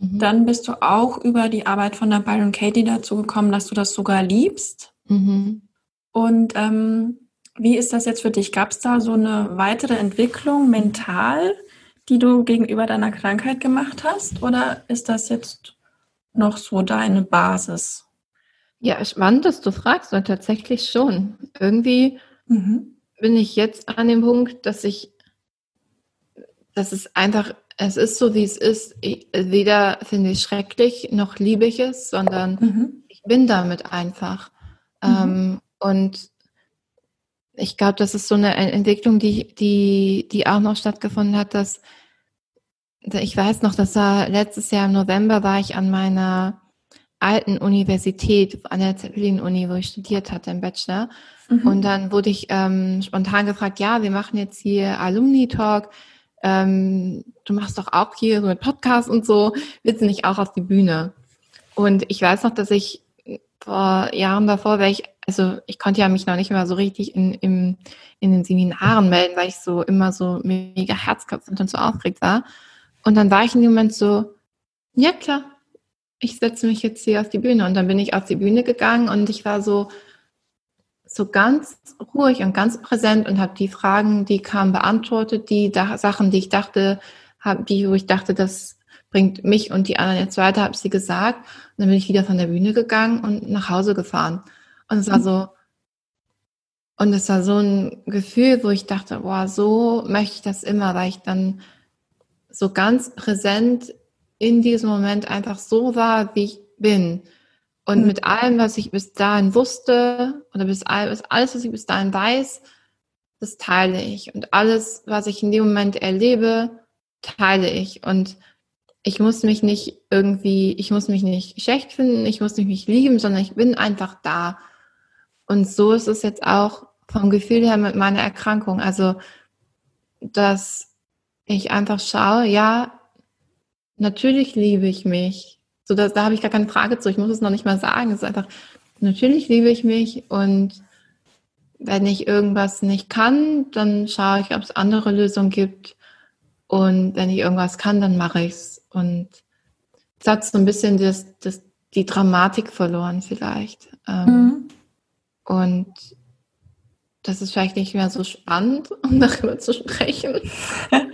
Mhm. Dann bist du auch über die Arbeit von der Byron Katie dazu gekommen, dass du das sogar liebst. Mhm. Und ähm, wie ist das jetzt für dich? Gab es da so eine weitere Entwicklung mental, die du gegenüber deiner Krankheit gemacht hast? Oder ist das jetzt noch so deine Basis? Ja, spannend, dass du fragst, weil tatsächlich schon. Irgendwie mhm. bin ich jetzt an dem Punkt, dass ich, dass es einfach, es ist so, wie es ist. Ich, weder finde ich schrecklich, noch liebe ich es, sondern mhm. ich bin damit einfach. Mhm. Ähm, und ich glaube, das ist so eine Entwicklung, die, die, die auch noch stattgefunden hat, dass ich weiß noch, das war letztes Jahr im November war ich an meiner alten Universität, an der Zeppelin-Uni, wo ich studiert hatte im Bachelor. Mhm. Und dann wurde ich ähm, spontan gefragt, ja, wir machen jetzt hier Alumni-Talk. Ähm, du machst doch auch hier so mit Podcast und so. Willst du nicht auch auf die Bühne? Und ich weiß noch, dass ich vor Jahren davor wäre ich also ich konnte ja mich noch nicht mal so richtig in, in, in den Seminaren melden, weil ich so immer so mega herzklopfend und so aufgeregt war. Und dann war ich in dem Moment so, ja klar, ich setze mich jetzt hier auf die Bühne. Und dann bin ich auf die Bühne gegangen und ich war so, so ganz ruhig und ganz präsent und habe die Fragen, die kamen, beantwortet, die da, Sachen, die ich dachte, hab, die, wo ich dachte, das bringt mich und die anderen jetzt weiter, habe sie gesagt. Und dann bin ich wieder von der Bühne gegangen und nach Hause gefahren. Und es war so, und es war so ein Gefühl, wo ich dachte, boah, so möchte ich das immer, weil ich dann so ganz präsent in diesem Moment einfach so war, wie ich bin. Und mhm. mit allem, was ich bis dahin wusste, oder bis alles, was ich bis dahin weiß, das teile ich. Und alles, was ich in dem Moment erlebe, teile ich. Und ich muss mich nicht irgendwie, ich muss mich nicht schlecht finden, ich muss mich nicht lieben, sondern ich bin einfach da. Und so ist es jetzt auch vom Gefühl her mit meiner Erkrankung. Also, dass ich einfach schaue, ja, natürlich liebe ich mich. So, da, da habe ich gar keine Frage zu. Ich muss es noch nicht mal sagen. Es ist einfach, natürlich liebe ich mich und wenn ich irgendwas nicht kann, dann schaue ich, ob es andere Lösungen gibt. Und wenn ich irgendwas kann, dann mache ich es. Und es hat so ein bisschen das, das, die Dramatik verloren vielleicht. Ähm, mhm. Und das ist vielleicht nicht mehr so spannend, um darüber zu sprechen.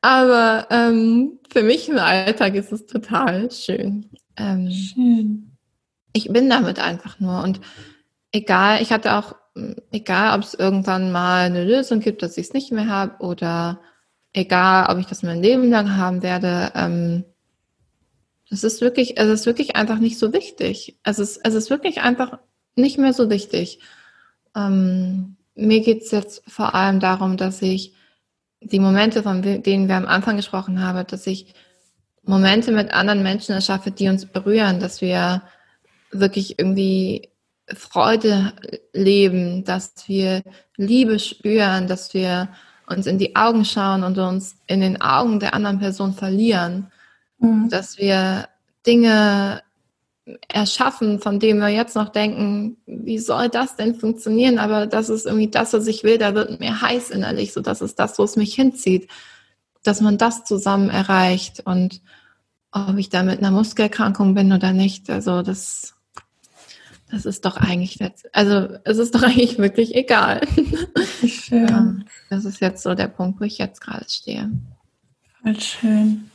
Aber ähm, für mich im Alltag ist es total schön. Ähm, schön. Ich bin damit einfach nur. Und egal, ich hatte auch, egal ob es irgendwann mal eine Lösung gibt, dass ich es nicht mehr habe, oder egal, ob ich das mein Leben lang haben werde, ähm, es ist wirklich, es ist wirklich einfach nicht so wichtig. Es ist, es ist wirklich einfach nicht mehr so wichtig. Ähm, mir geht es jetzt vor allem darum, dass ich die Momente, von denen wir am Anfang gesprochen haben, dass ich Momente mit anderen Menschen erschaffe, die uns berühren, dass wir wirklich irgendwie Freude leben, dass wir Liebe spüren, dass wir uns in die Augen schauen und uns in den Augen der anderen Person verlieren mhm. dass wir Dinge erschaffen, von denen wir jetzt noch denken, wie soll das denn funktionieren? Aber das ist irgendwie das, was ich will, da wird mir heiß innerlich, so das ist das, wo es mich hinzieht, dass man das zusammen erreicht und ob ich da mit einer Muskelerkrankung bin oder nicht, also das, das ist doch eigentlich jetzt, also es ist doch eigentlich wirklich egal. Schön. Das ist jetzt so der Punkt, wo ich jetzt gerade stehe. Voll schön.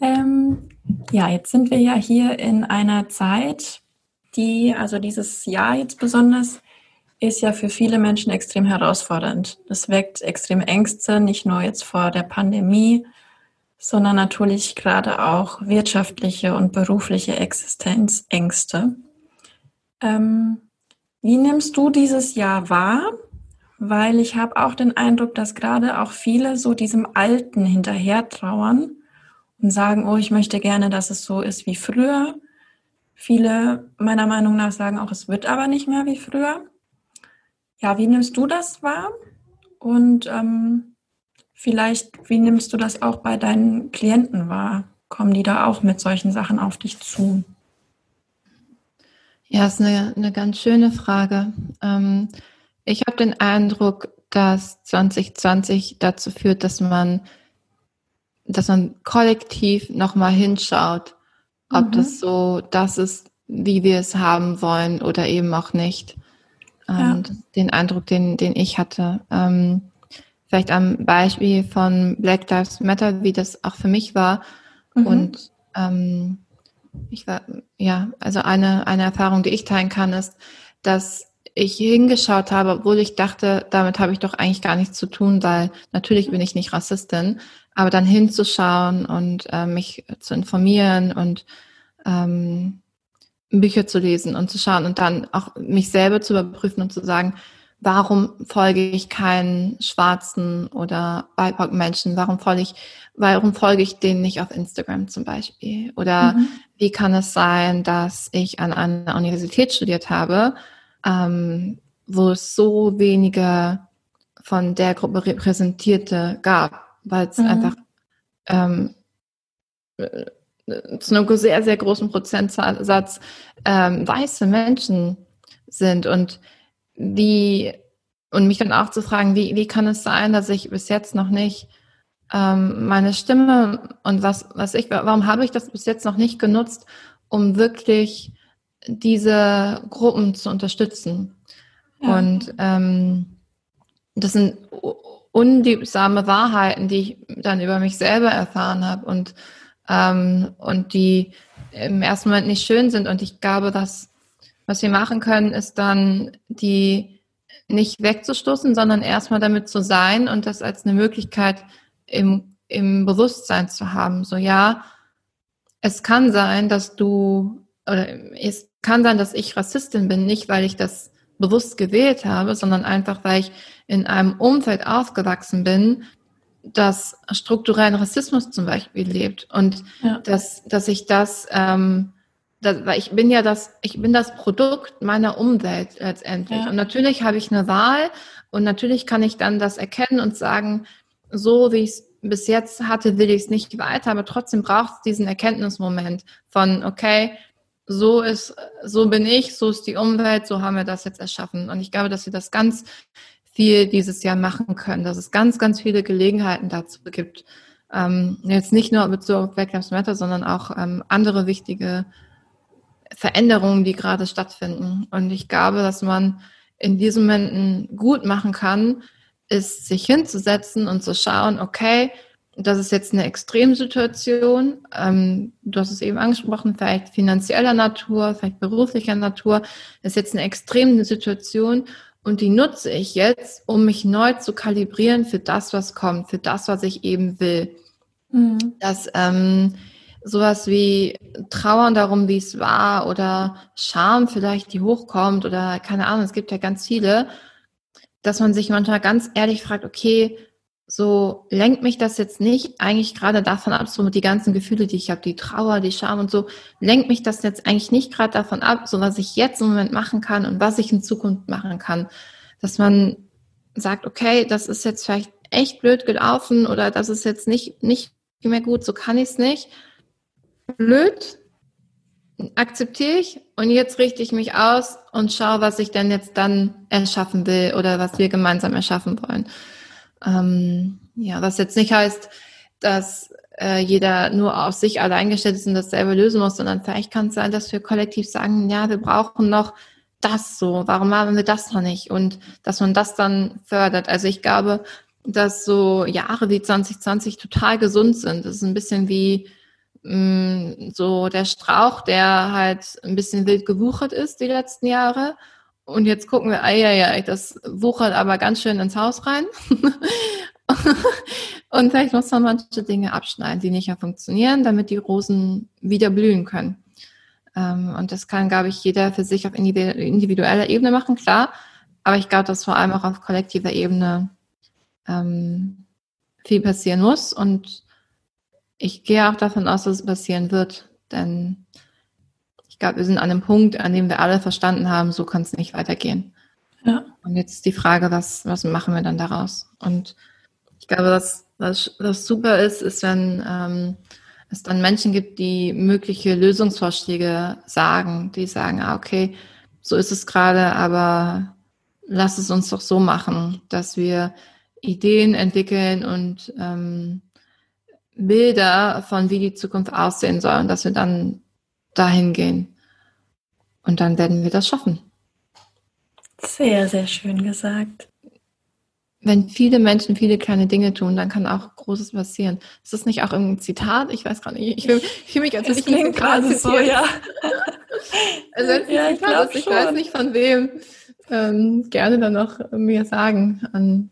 Ähm, ja, jetzt sind wir ja hier in einer Zeit, die, also dieses Jahr jetzt besonders, ist ja für viele Menschen extrem herausfordernd. Das weckt extrem Ängste, nicht nur jetzt vor der Pandemie, sondern natürlich gerade auch wirtschaftliche und berufliche Existenzängste. Ähm, wie nimmst du dieses Jahr wahr? Weil ich habe auch den Eindruck, dass gerade auch viele so diesem Alten hinterher trauern und sagen, oh, ich möchte gerne, dass es so ist wie früher. Viele meiner Meinung nach sagen auch, es wird aber nicht mehr wie früher. Ja, wie nimmst du das wahr? Und ähm, vielleicht, wie nimmst du das auch bei deinen Klienten wahr? Kommen die da auch mit solchen Sachen auf dich zu? Ja, ist eine, eine ganz schöne Frage. Ähm, ich habe den Eindruck, dass 2020 dazu führt, dass man dass man kollektiv nochmal hinschaut, ob mhm. das so das ist, wie wir es haben wollen oder eben auch nicht. Ja. Den Eindruck, den, den ich hatte. Ähm, vielleicht am Beispiel von Black Lives Matter, wie das auch für mich war. Mhm. Und ähm, ich war, ja, also eine, eine Erfahrung, die ich teilen kann, ist, dass ich hingeschaut habe, obwohl ich dachte, damit habe ich doch eigentlich gar nichts zu tun, weil natürlich bin ich nicht Rassistin, aber dann hinzuschauen und äh, mich zu informieren und ähm, Bücher zu lesen und zu schauen und dann auch mich selber zu überprüfen und zu sagen, warum folge ich keinen schwarzen oder BIPOC-Menschen? Warum folge ich, warum folge ich denen nicht auf Instagram zum Beispiel? Oder mhm. wie kann es sein, dass ich an einer Universität studiert habe, ähm, wo es so wenige von der Gruppe Repräsentierte gab, weil es mhm. einfach ähm, zu einem sehr, sehr großen Prozentsatz ähm, weiße Menschen sind und wie, und mich dann auch zu fragen, wie, wie kann es sein, dass ich bis jetzt noch nicht ähm, meine Stimme und was, was ich, warum habe ich das bis jetzt noch nicht genutzt, um wirklich diese Gruppen zu unterstützen? Ja. Und ähm, das sind unliebsame Wahrheiten, die ich dann über mich selber erfahren habe und ähm, und die im ersten Moment nicht schön sind. Und ich glaube, dass was wir machen können, ist dann die nicht wegzustoßen, sondern erstmal damit zu sein und das als eine Möglichkeit im, im Bewusstsein zu haben. So ja, es kann sein, dass du, oder es kann sein, dass ich Rassistin bin, nicht weil ich das bewusst gewählt habe, sondern einfach, weil ich in einem Umfeld aufgewachsen bin, das strukturellen Rassismus zum Beispiel lebt und ja. dass, dass ich das, ähm, das, weil ich bin ja das, ich bin das Produkt meiner Umwelt letztendlich. Ja. Und natürlich habe ich eine Wahl und natürlich kann ich dann das erkennen und sagen, so wie ich es bis jetzt hatte, will ich es nicht weiter, aber trotzdem braucht es diesen Erkenntnismoment von, okay, so ist, so bin ich, so ist die Umwelt, so haben wir das jetzt erschaffen. Und ich glaube, dass wir das ganz viel dieses Jahr machen können, dass es ganz, ganz viele Gelegenheiten dazu gibt. Ähm, jetzt nicht nur bezogen auf Black Lives Matter, sondern auch ähm, andere wichtige Veränderungen, die gerade stattfinden. Und ich glaube, dass man in diesen Momenten gut machen kann, ist sich hinzusetzen und zu schauen, okay, das ist jetzt eine Extremsituation. Ähm, du hast es eben angesprochen, vielleicht finanzieller Natur, vielleicht beruflicher Natur. Das ist jetzt eine extreme Situation und die nutze ich jetzt, um mich neu zu kalibrieren für das, was kommt, für das, was ich eben will. Mhm. Dass ähm, sowas wie Trauern darum, wie es war oder Scham vielleicht, die hochkommt oder keine Ahnung, es gibt ja ganz viele, dass man sich manchmal ganz ehrlich fragt, okay, so lenkt mich das jetzt nicht eigentlich gerade davon ab, so mit die ganzen Gefühle, die ich habe, die Trauer, die Scham und so, lenkt mich das jetzt eigentlich nicht gerade davon ab, so was ich jetzt im Moment machen kann und was ich in Zukunft machen kann. Dass man sagt, okay, das ist jetzt vielleicht echt blöd gelaufen oder das ist jetzt nicht, nicht mehr gut, so kann ich es nicht. Blöd, akzeptiere ich und jetzt richte ich mich aus und schaue, was ich denn jetzt dann erschaffen will oder was wir gemeinsam erschaffen wollen. Ähm, ja, was jetzt nicht heißt, dass äh, jeder nur auf sich allein gestellt ist und das selber lösen muss, sondern vielleicht kann es sein, dass wir kollektiv sagen, ja, wir brauchen noch das so, warum haben wir das noch nicht? Und dass man das dann fördert. Also ich glaube, dass so Jahre wie 2020 total gesund sind. Das ist ein bisschen wie mh, mm, so der Strauch, der halt ein bisschen wild gewuchert ist die letzten Jahre. Und jetzt gucken wir, ja, ja, das wuchert aber ganz schön ins Haus rein. und vielleicht muss man manche Dinge abschneiden, die nicht mehr funktionieren, damit die Rosen wieder blühen können. Ähm, und das kann, glaube ich, jeder für sich auf individueller Ebene machen, klar. Aber ich glaube, dass vor allem auch auf kollektiver Ebene ähm, viel passieren muss. Und ich gehe auch davon aus, dass es passieren wird. Denn ich glaube, wir sind an einem Punkt, an dem wir alle verstanden haben, so kann es nicht weitergehen. Ja. Und jetzt die Frage, was, was machen wir dann daraus? Und ich glaube, was, was, was super ist, ist, wenn ähm, es dann Menschen gibt, die mögliche Lösungsvorschläge sagen, die sagen, ah, okay, so ist es gerade, aber lass es uns doch so machen, dass wir Ideen entwickeln und ähm, Bilder von wie die Zukunft aussehen soll und dass wir dann dahin gehen. Und dann werden wir das schaffen. Sehr, sehr schön gesagt. Wenn viele Menschen viele kleine Dinge tun, dann kann auch Großes passieren. Ist das nicht auch irgendein Zitat? Ich weiß gar nicht. Ich fühle fühl mich, als ich klingt gerade so, ja. also ja, ich, Zitat, ich weiß nicht von wem. Ähm, gerne dann noch mir sagen. Und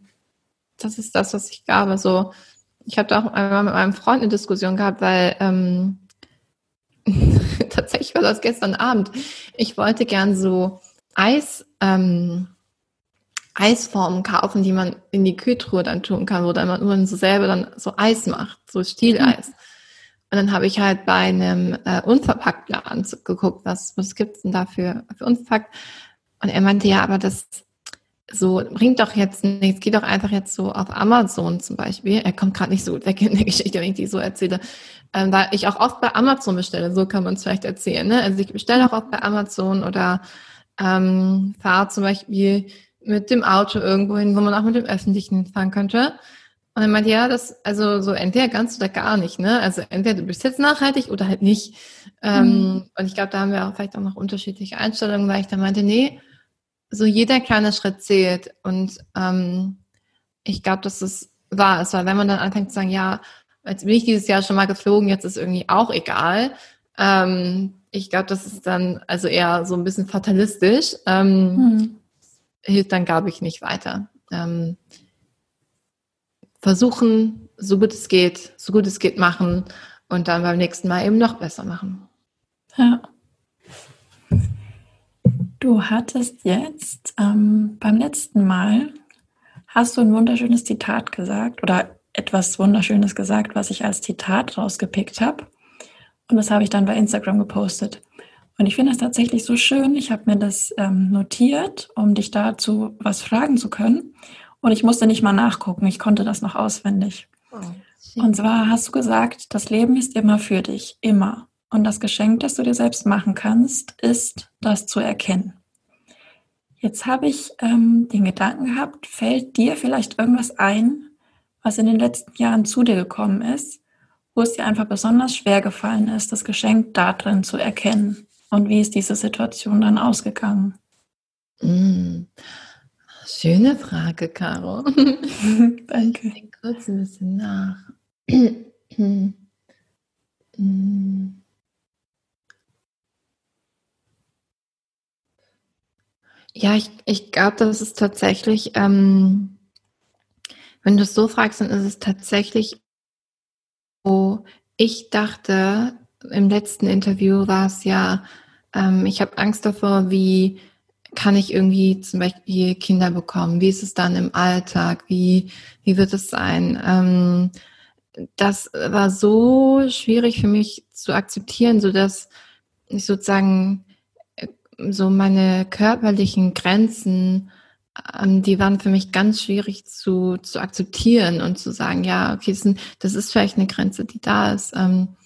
das ist das, was ich glaube. So, ich habe da auch einmal mit meinem Freund eine Diskussion gehabt, weil ähm, tatsächlich war das gestern Abend. Ich wollte gern so Eis, ähm, Eisformen kaufen, die man in die Kühltruhe dann tun kann, wo dann man nur so selber dann so Eis macht, so Stieleis. Mhm. Und dann habe ich halt bei einem äh, Unverpacktladen geguckt, was, was gibt's denn da für, für unverpackt. Und er meinte, ja, aber das so bringt doch jetzt nichts, geht doch einfach jetzt so auf Amazon zum Beispiel. Er kommt gerade nicht so gut weg in der Geschichte, wenn ich die so erzähle. Ähm, weil ich auch oft bei Amazon bestelle, so kann man es vielleicht erzählen. Ne? Also ich bestelle auch oft bei Amazon oder ähm, fahre zum Beispiel mit dem Auto irgendwo hin, wo man auch mit dem Öffentlichen fahren könnte. Und er meinte, ja, das, also so entweder ganz oder gar nicht, ne? Also entweder du bist jetzt nachhaltig oder halt nicht. Ähm, mhm. Und ich glaube, da haben wir auch vielleicht auch noch unterschiedliche Einstellungen, weil ich da meinte, nee, so jeder kleine Schritt zählt. Und ähm, ich glaube, dass es wahr ist, weil wenn man dann anfängt zu sagen, ja, jetzt bin ich dieses Jahr schon mal geflogen, jetzt ist irgendwie auch egal, ähm, ich glaube, das ist dann also eher so ein bisschen fatalistisch. Ähm, hm. Hilft dann, glaube ich, nicht weiter. Ähm, versuchen, so gut es geht, so gut es geht machen und dann beim nächsten Mal eben noch besser machen. Ja. Du hattest jetzt ähm, beim letzten Mal, hast du ein wunderschönes Zitat gesagt oder etwas Wunderschönes gesagt, was ich als Zitat rausgepickt habe. Und das habe ich dann bei Instagram gepostet. Und ich finde das tatsächlich so schön. Ich habe mir das ähm, notiert, um dich dazu was fragen zu können. Und ich musste nicht mal nachgucken. Ich konnte das noch auswendig. Oh, und zwar hast du gesagt, das Leben ist immer für dich. Immer. Und das Geschenk, das du dir selbst machen kannst, ist, das zu erkennen. Jetzt habe ich ähm, den Gedanken gehabt, fällt dir vielleicht irgendwas ein, was in den letzten Jahren zu dir gekommen ist, wo es dir einfach besonders schwer gefallen ist, das Geschenk darin zu erkennen. Und wie ist diese Situation dann ausgegangen? Mm. Schöne Frage, Caro. Danke. Ich denke kurz ein bisschen nach. Ja, ich, ich glaube, das ist tatsächlich, ähm, wenn du es so fragst, dann ist es tatsächlich wo ich dachte, im letzten Interview war es ja, ähm, ich habe Angst davor, wie kann ich irgendwie zum Beispiel Kinder bekommen? Wie ist es dann im Alltag? Wie, wie wird es sein? Ähm, das war so schwierig für mich zu akzeptieren, so dass ich sozusagen so meine körperlichen Grenzen ähm, die waren für mich ganz schwierig zu, zu akzeptieren und zu sagen, ja, okay, das, ist vielleicht eine Grenze, die da ist. Ähm,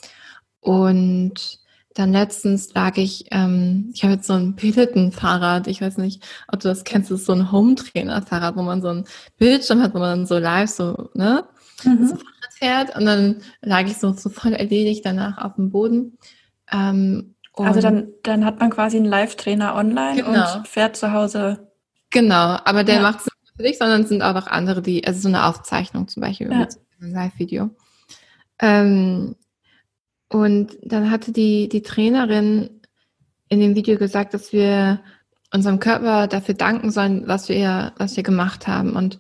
und dann letztens lag ich, ähm, ich habe jetzt so ein Peloton-Fahrrad, ich weiß nicht, ob du das kennst, das ist so ein Home-Trainer-Fahrrad, wo man so ein Bildschirm hat, wo man so live so, ne, mhm. so Fahrrad fährt und dann lag ich so, so voll erledigt danach auf dem Boden. Ähm, also dann, dann hat man quasi einen Live-Trainer online genau. und fährt zu Hause Genau, aber der ja. macht es nicht für dich, sondern es sind auch noch andere, die, also so eine Aufzeichnung zum Beispiel, ja. ein Live-Video. Ähm, und dann hatte die, die Trainerin in dem Video gesagt, dass wir unserem Körper dafür danken sollen, was wir, was wir gemacht haben. Und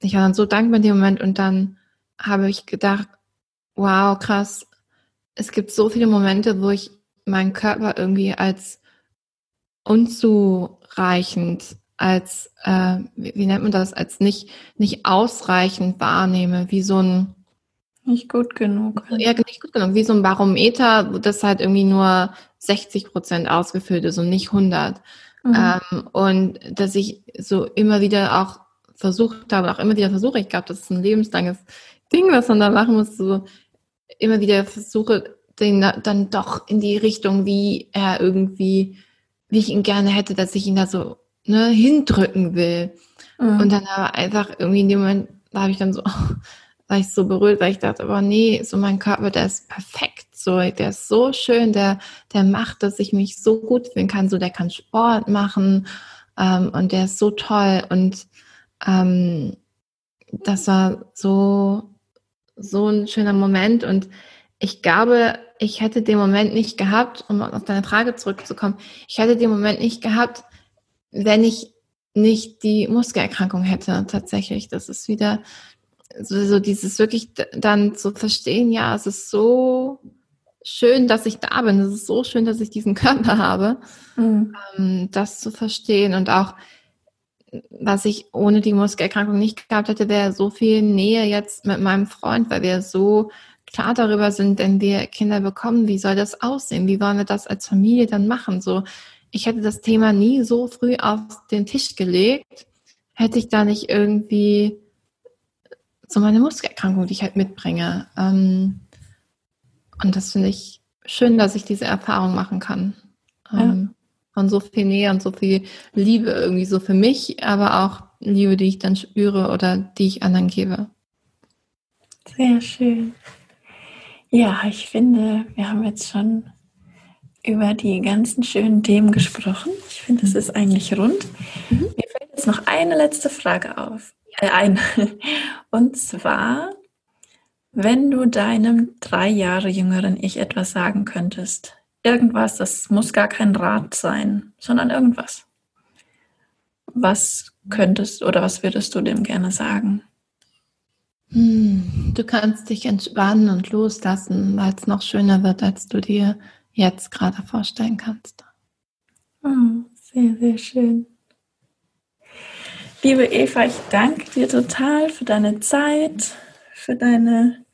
ich war dann so dankbar in dem Moment und dann habe ich gedacht, wow, krass, es gibt so viele Momente, wo ich meinen Körper irgendwie als unzureichend als, äh, wie, wie nennt man das, als nicht, nicht ausreichend wahrnehme, wie so ein nicht gut genug. Ja, nicht gut genug. Wie so ein Barometer, das halt irgendwie nur 60 Prozent ausgefüllt ist und nicht 100. Mhm. Ähm, und dass ich so immer wieder auch versucht habe, auch immer wieder versuche, ich glaube, das ist ein lebenslanges Ding, was man da machen muss, so immer wieder versuche, den dann doch in die Richtung, wie er irgendwie, wie ich ihn gerne hätte, dass ich ihn da so ne, hindrücken will. Mhm. Und dann aber einfach irgendwie in dem Moment war ich dann so, war ich so berührt, weil ich dachte, aber nee, so mein Körper, der ist perfekt, so, der ist so schön, der, der macht, dass ich mich so gut fühlen kann, so, der kann Sport machen, Ähm, und der ist so toll. Und ähm, das war so, so ein schöner Moment. Und ich glaube, ich hätte den Moment nicht gehabt, um auf deine Frage zurückzukommen, ich hätte den Moment nicht gehabt, wenn ich nicht die Muskelerkrankung hätte, tatsächlich. Das ist wieder so, so dieses wirklich dann zu verstehen, ja, es ist so schön, dass ich da bin. Es ist so schön, dass ich diesen Körper habe, mhm. ähm, das zu verstehen und auch, was ich ohne die Muskelerkrankung nicht gehabt hätte, wäre so viel Nähe jetzt mit meinem Freund, weil wir so klar darüber sind, wenn wir Kinder bekommen, wie soll das aussehen? Wie wollen wir das als Familie dann machen? So, ich hätte das Thema nie so früh auf den Tisch gelegt, hätte ich da nicht irgendwie so meine Muskelerkrankung, die ich halt mitbringe. Ähm, und das finde ich schön, dass ich diese Erfahrung machen kann. Ähm, ja. Von so viel Nähe und so viel Liebe irgendwie so für mich, aber auch Liebe, die ich dann spüre oder die ich anderen gebe. Sehr schön. Ja, ich finde, wir haben jetzt schon über die ganzen schönen Themen gesprochen. Ich finde, es ist eigentlich rund. Mhm. Mir fällt jetzt noch eine letzte Frage auf. Äh, ein. Und zwar, wenn du deinem drei Jahre jüngeren Ich etwas sagen könntest, irgendwas, das muss gar kein Rat sein, sondern irgendwas. Was könntest oder was würdest du dem gerne sagen? Hm, du kannst dich entspannen und loslassen, weil es noch schöner wird, als du dir jetzt gerade vorstellen kannst. Oh, sehr, sehr schön. Liebe Eva, ich danke dir total für deine Zeit, für deine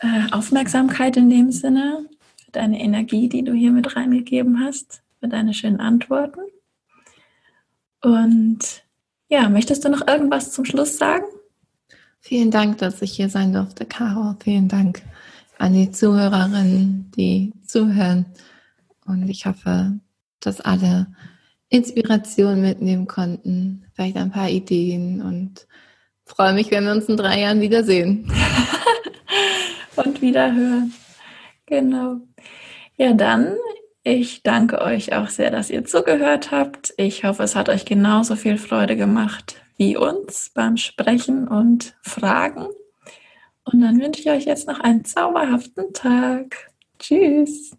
äh, Aufmerksamkeit in dem Sinne, für deine Energie, die du hier mit reingegeben hast, für deine schönen Antworten. Und ja, möchtest du noch irgendwas zum Schluss sagen? Vielen Dank, dass ich hier sein durfte, Caro. Vielen Dank an die Zuhörerinnen, die zuhören. Und ich hoffe, dass alle Inspiration mitnehmen konnten, vielleicht ein paar Ideen und freue mich, wenn wir uns in drei Jahren wiedersehen. und wieder hören. Genau. Ja, dann, ich danke euch auch sehr, dass ihr zugehört habt. Ich hoffe, es hat euch genauso viel Freude gemacht wie uns beim Sprechen und Fragen. Und dann wünsche ich euch jetzt noch einen zauberhaften Tag. Tschüss.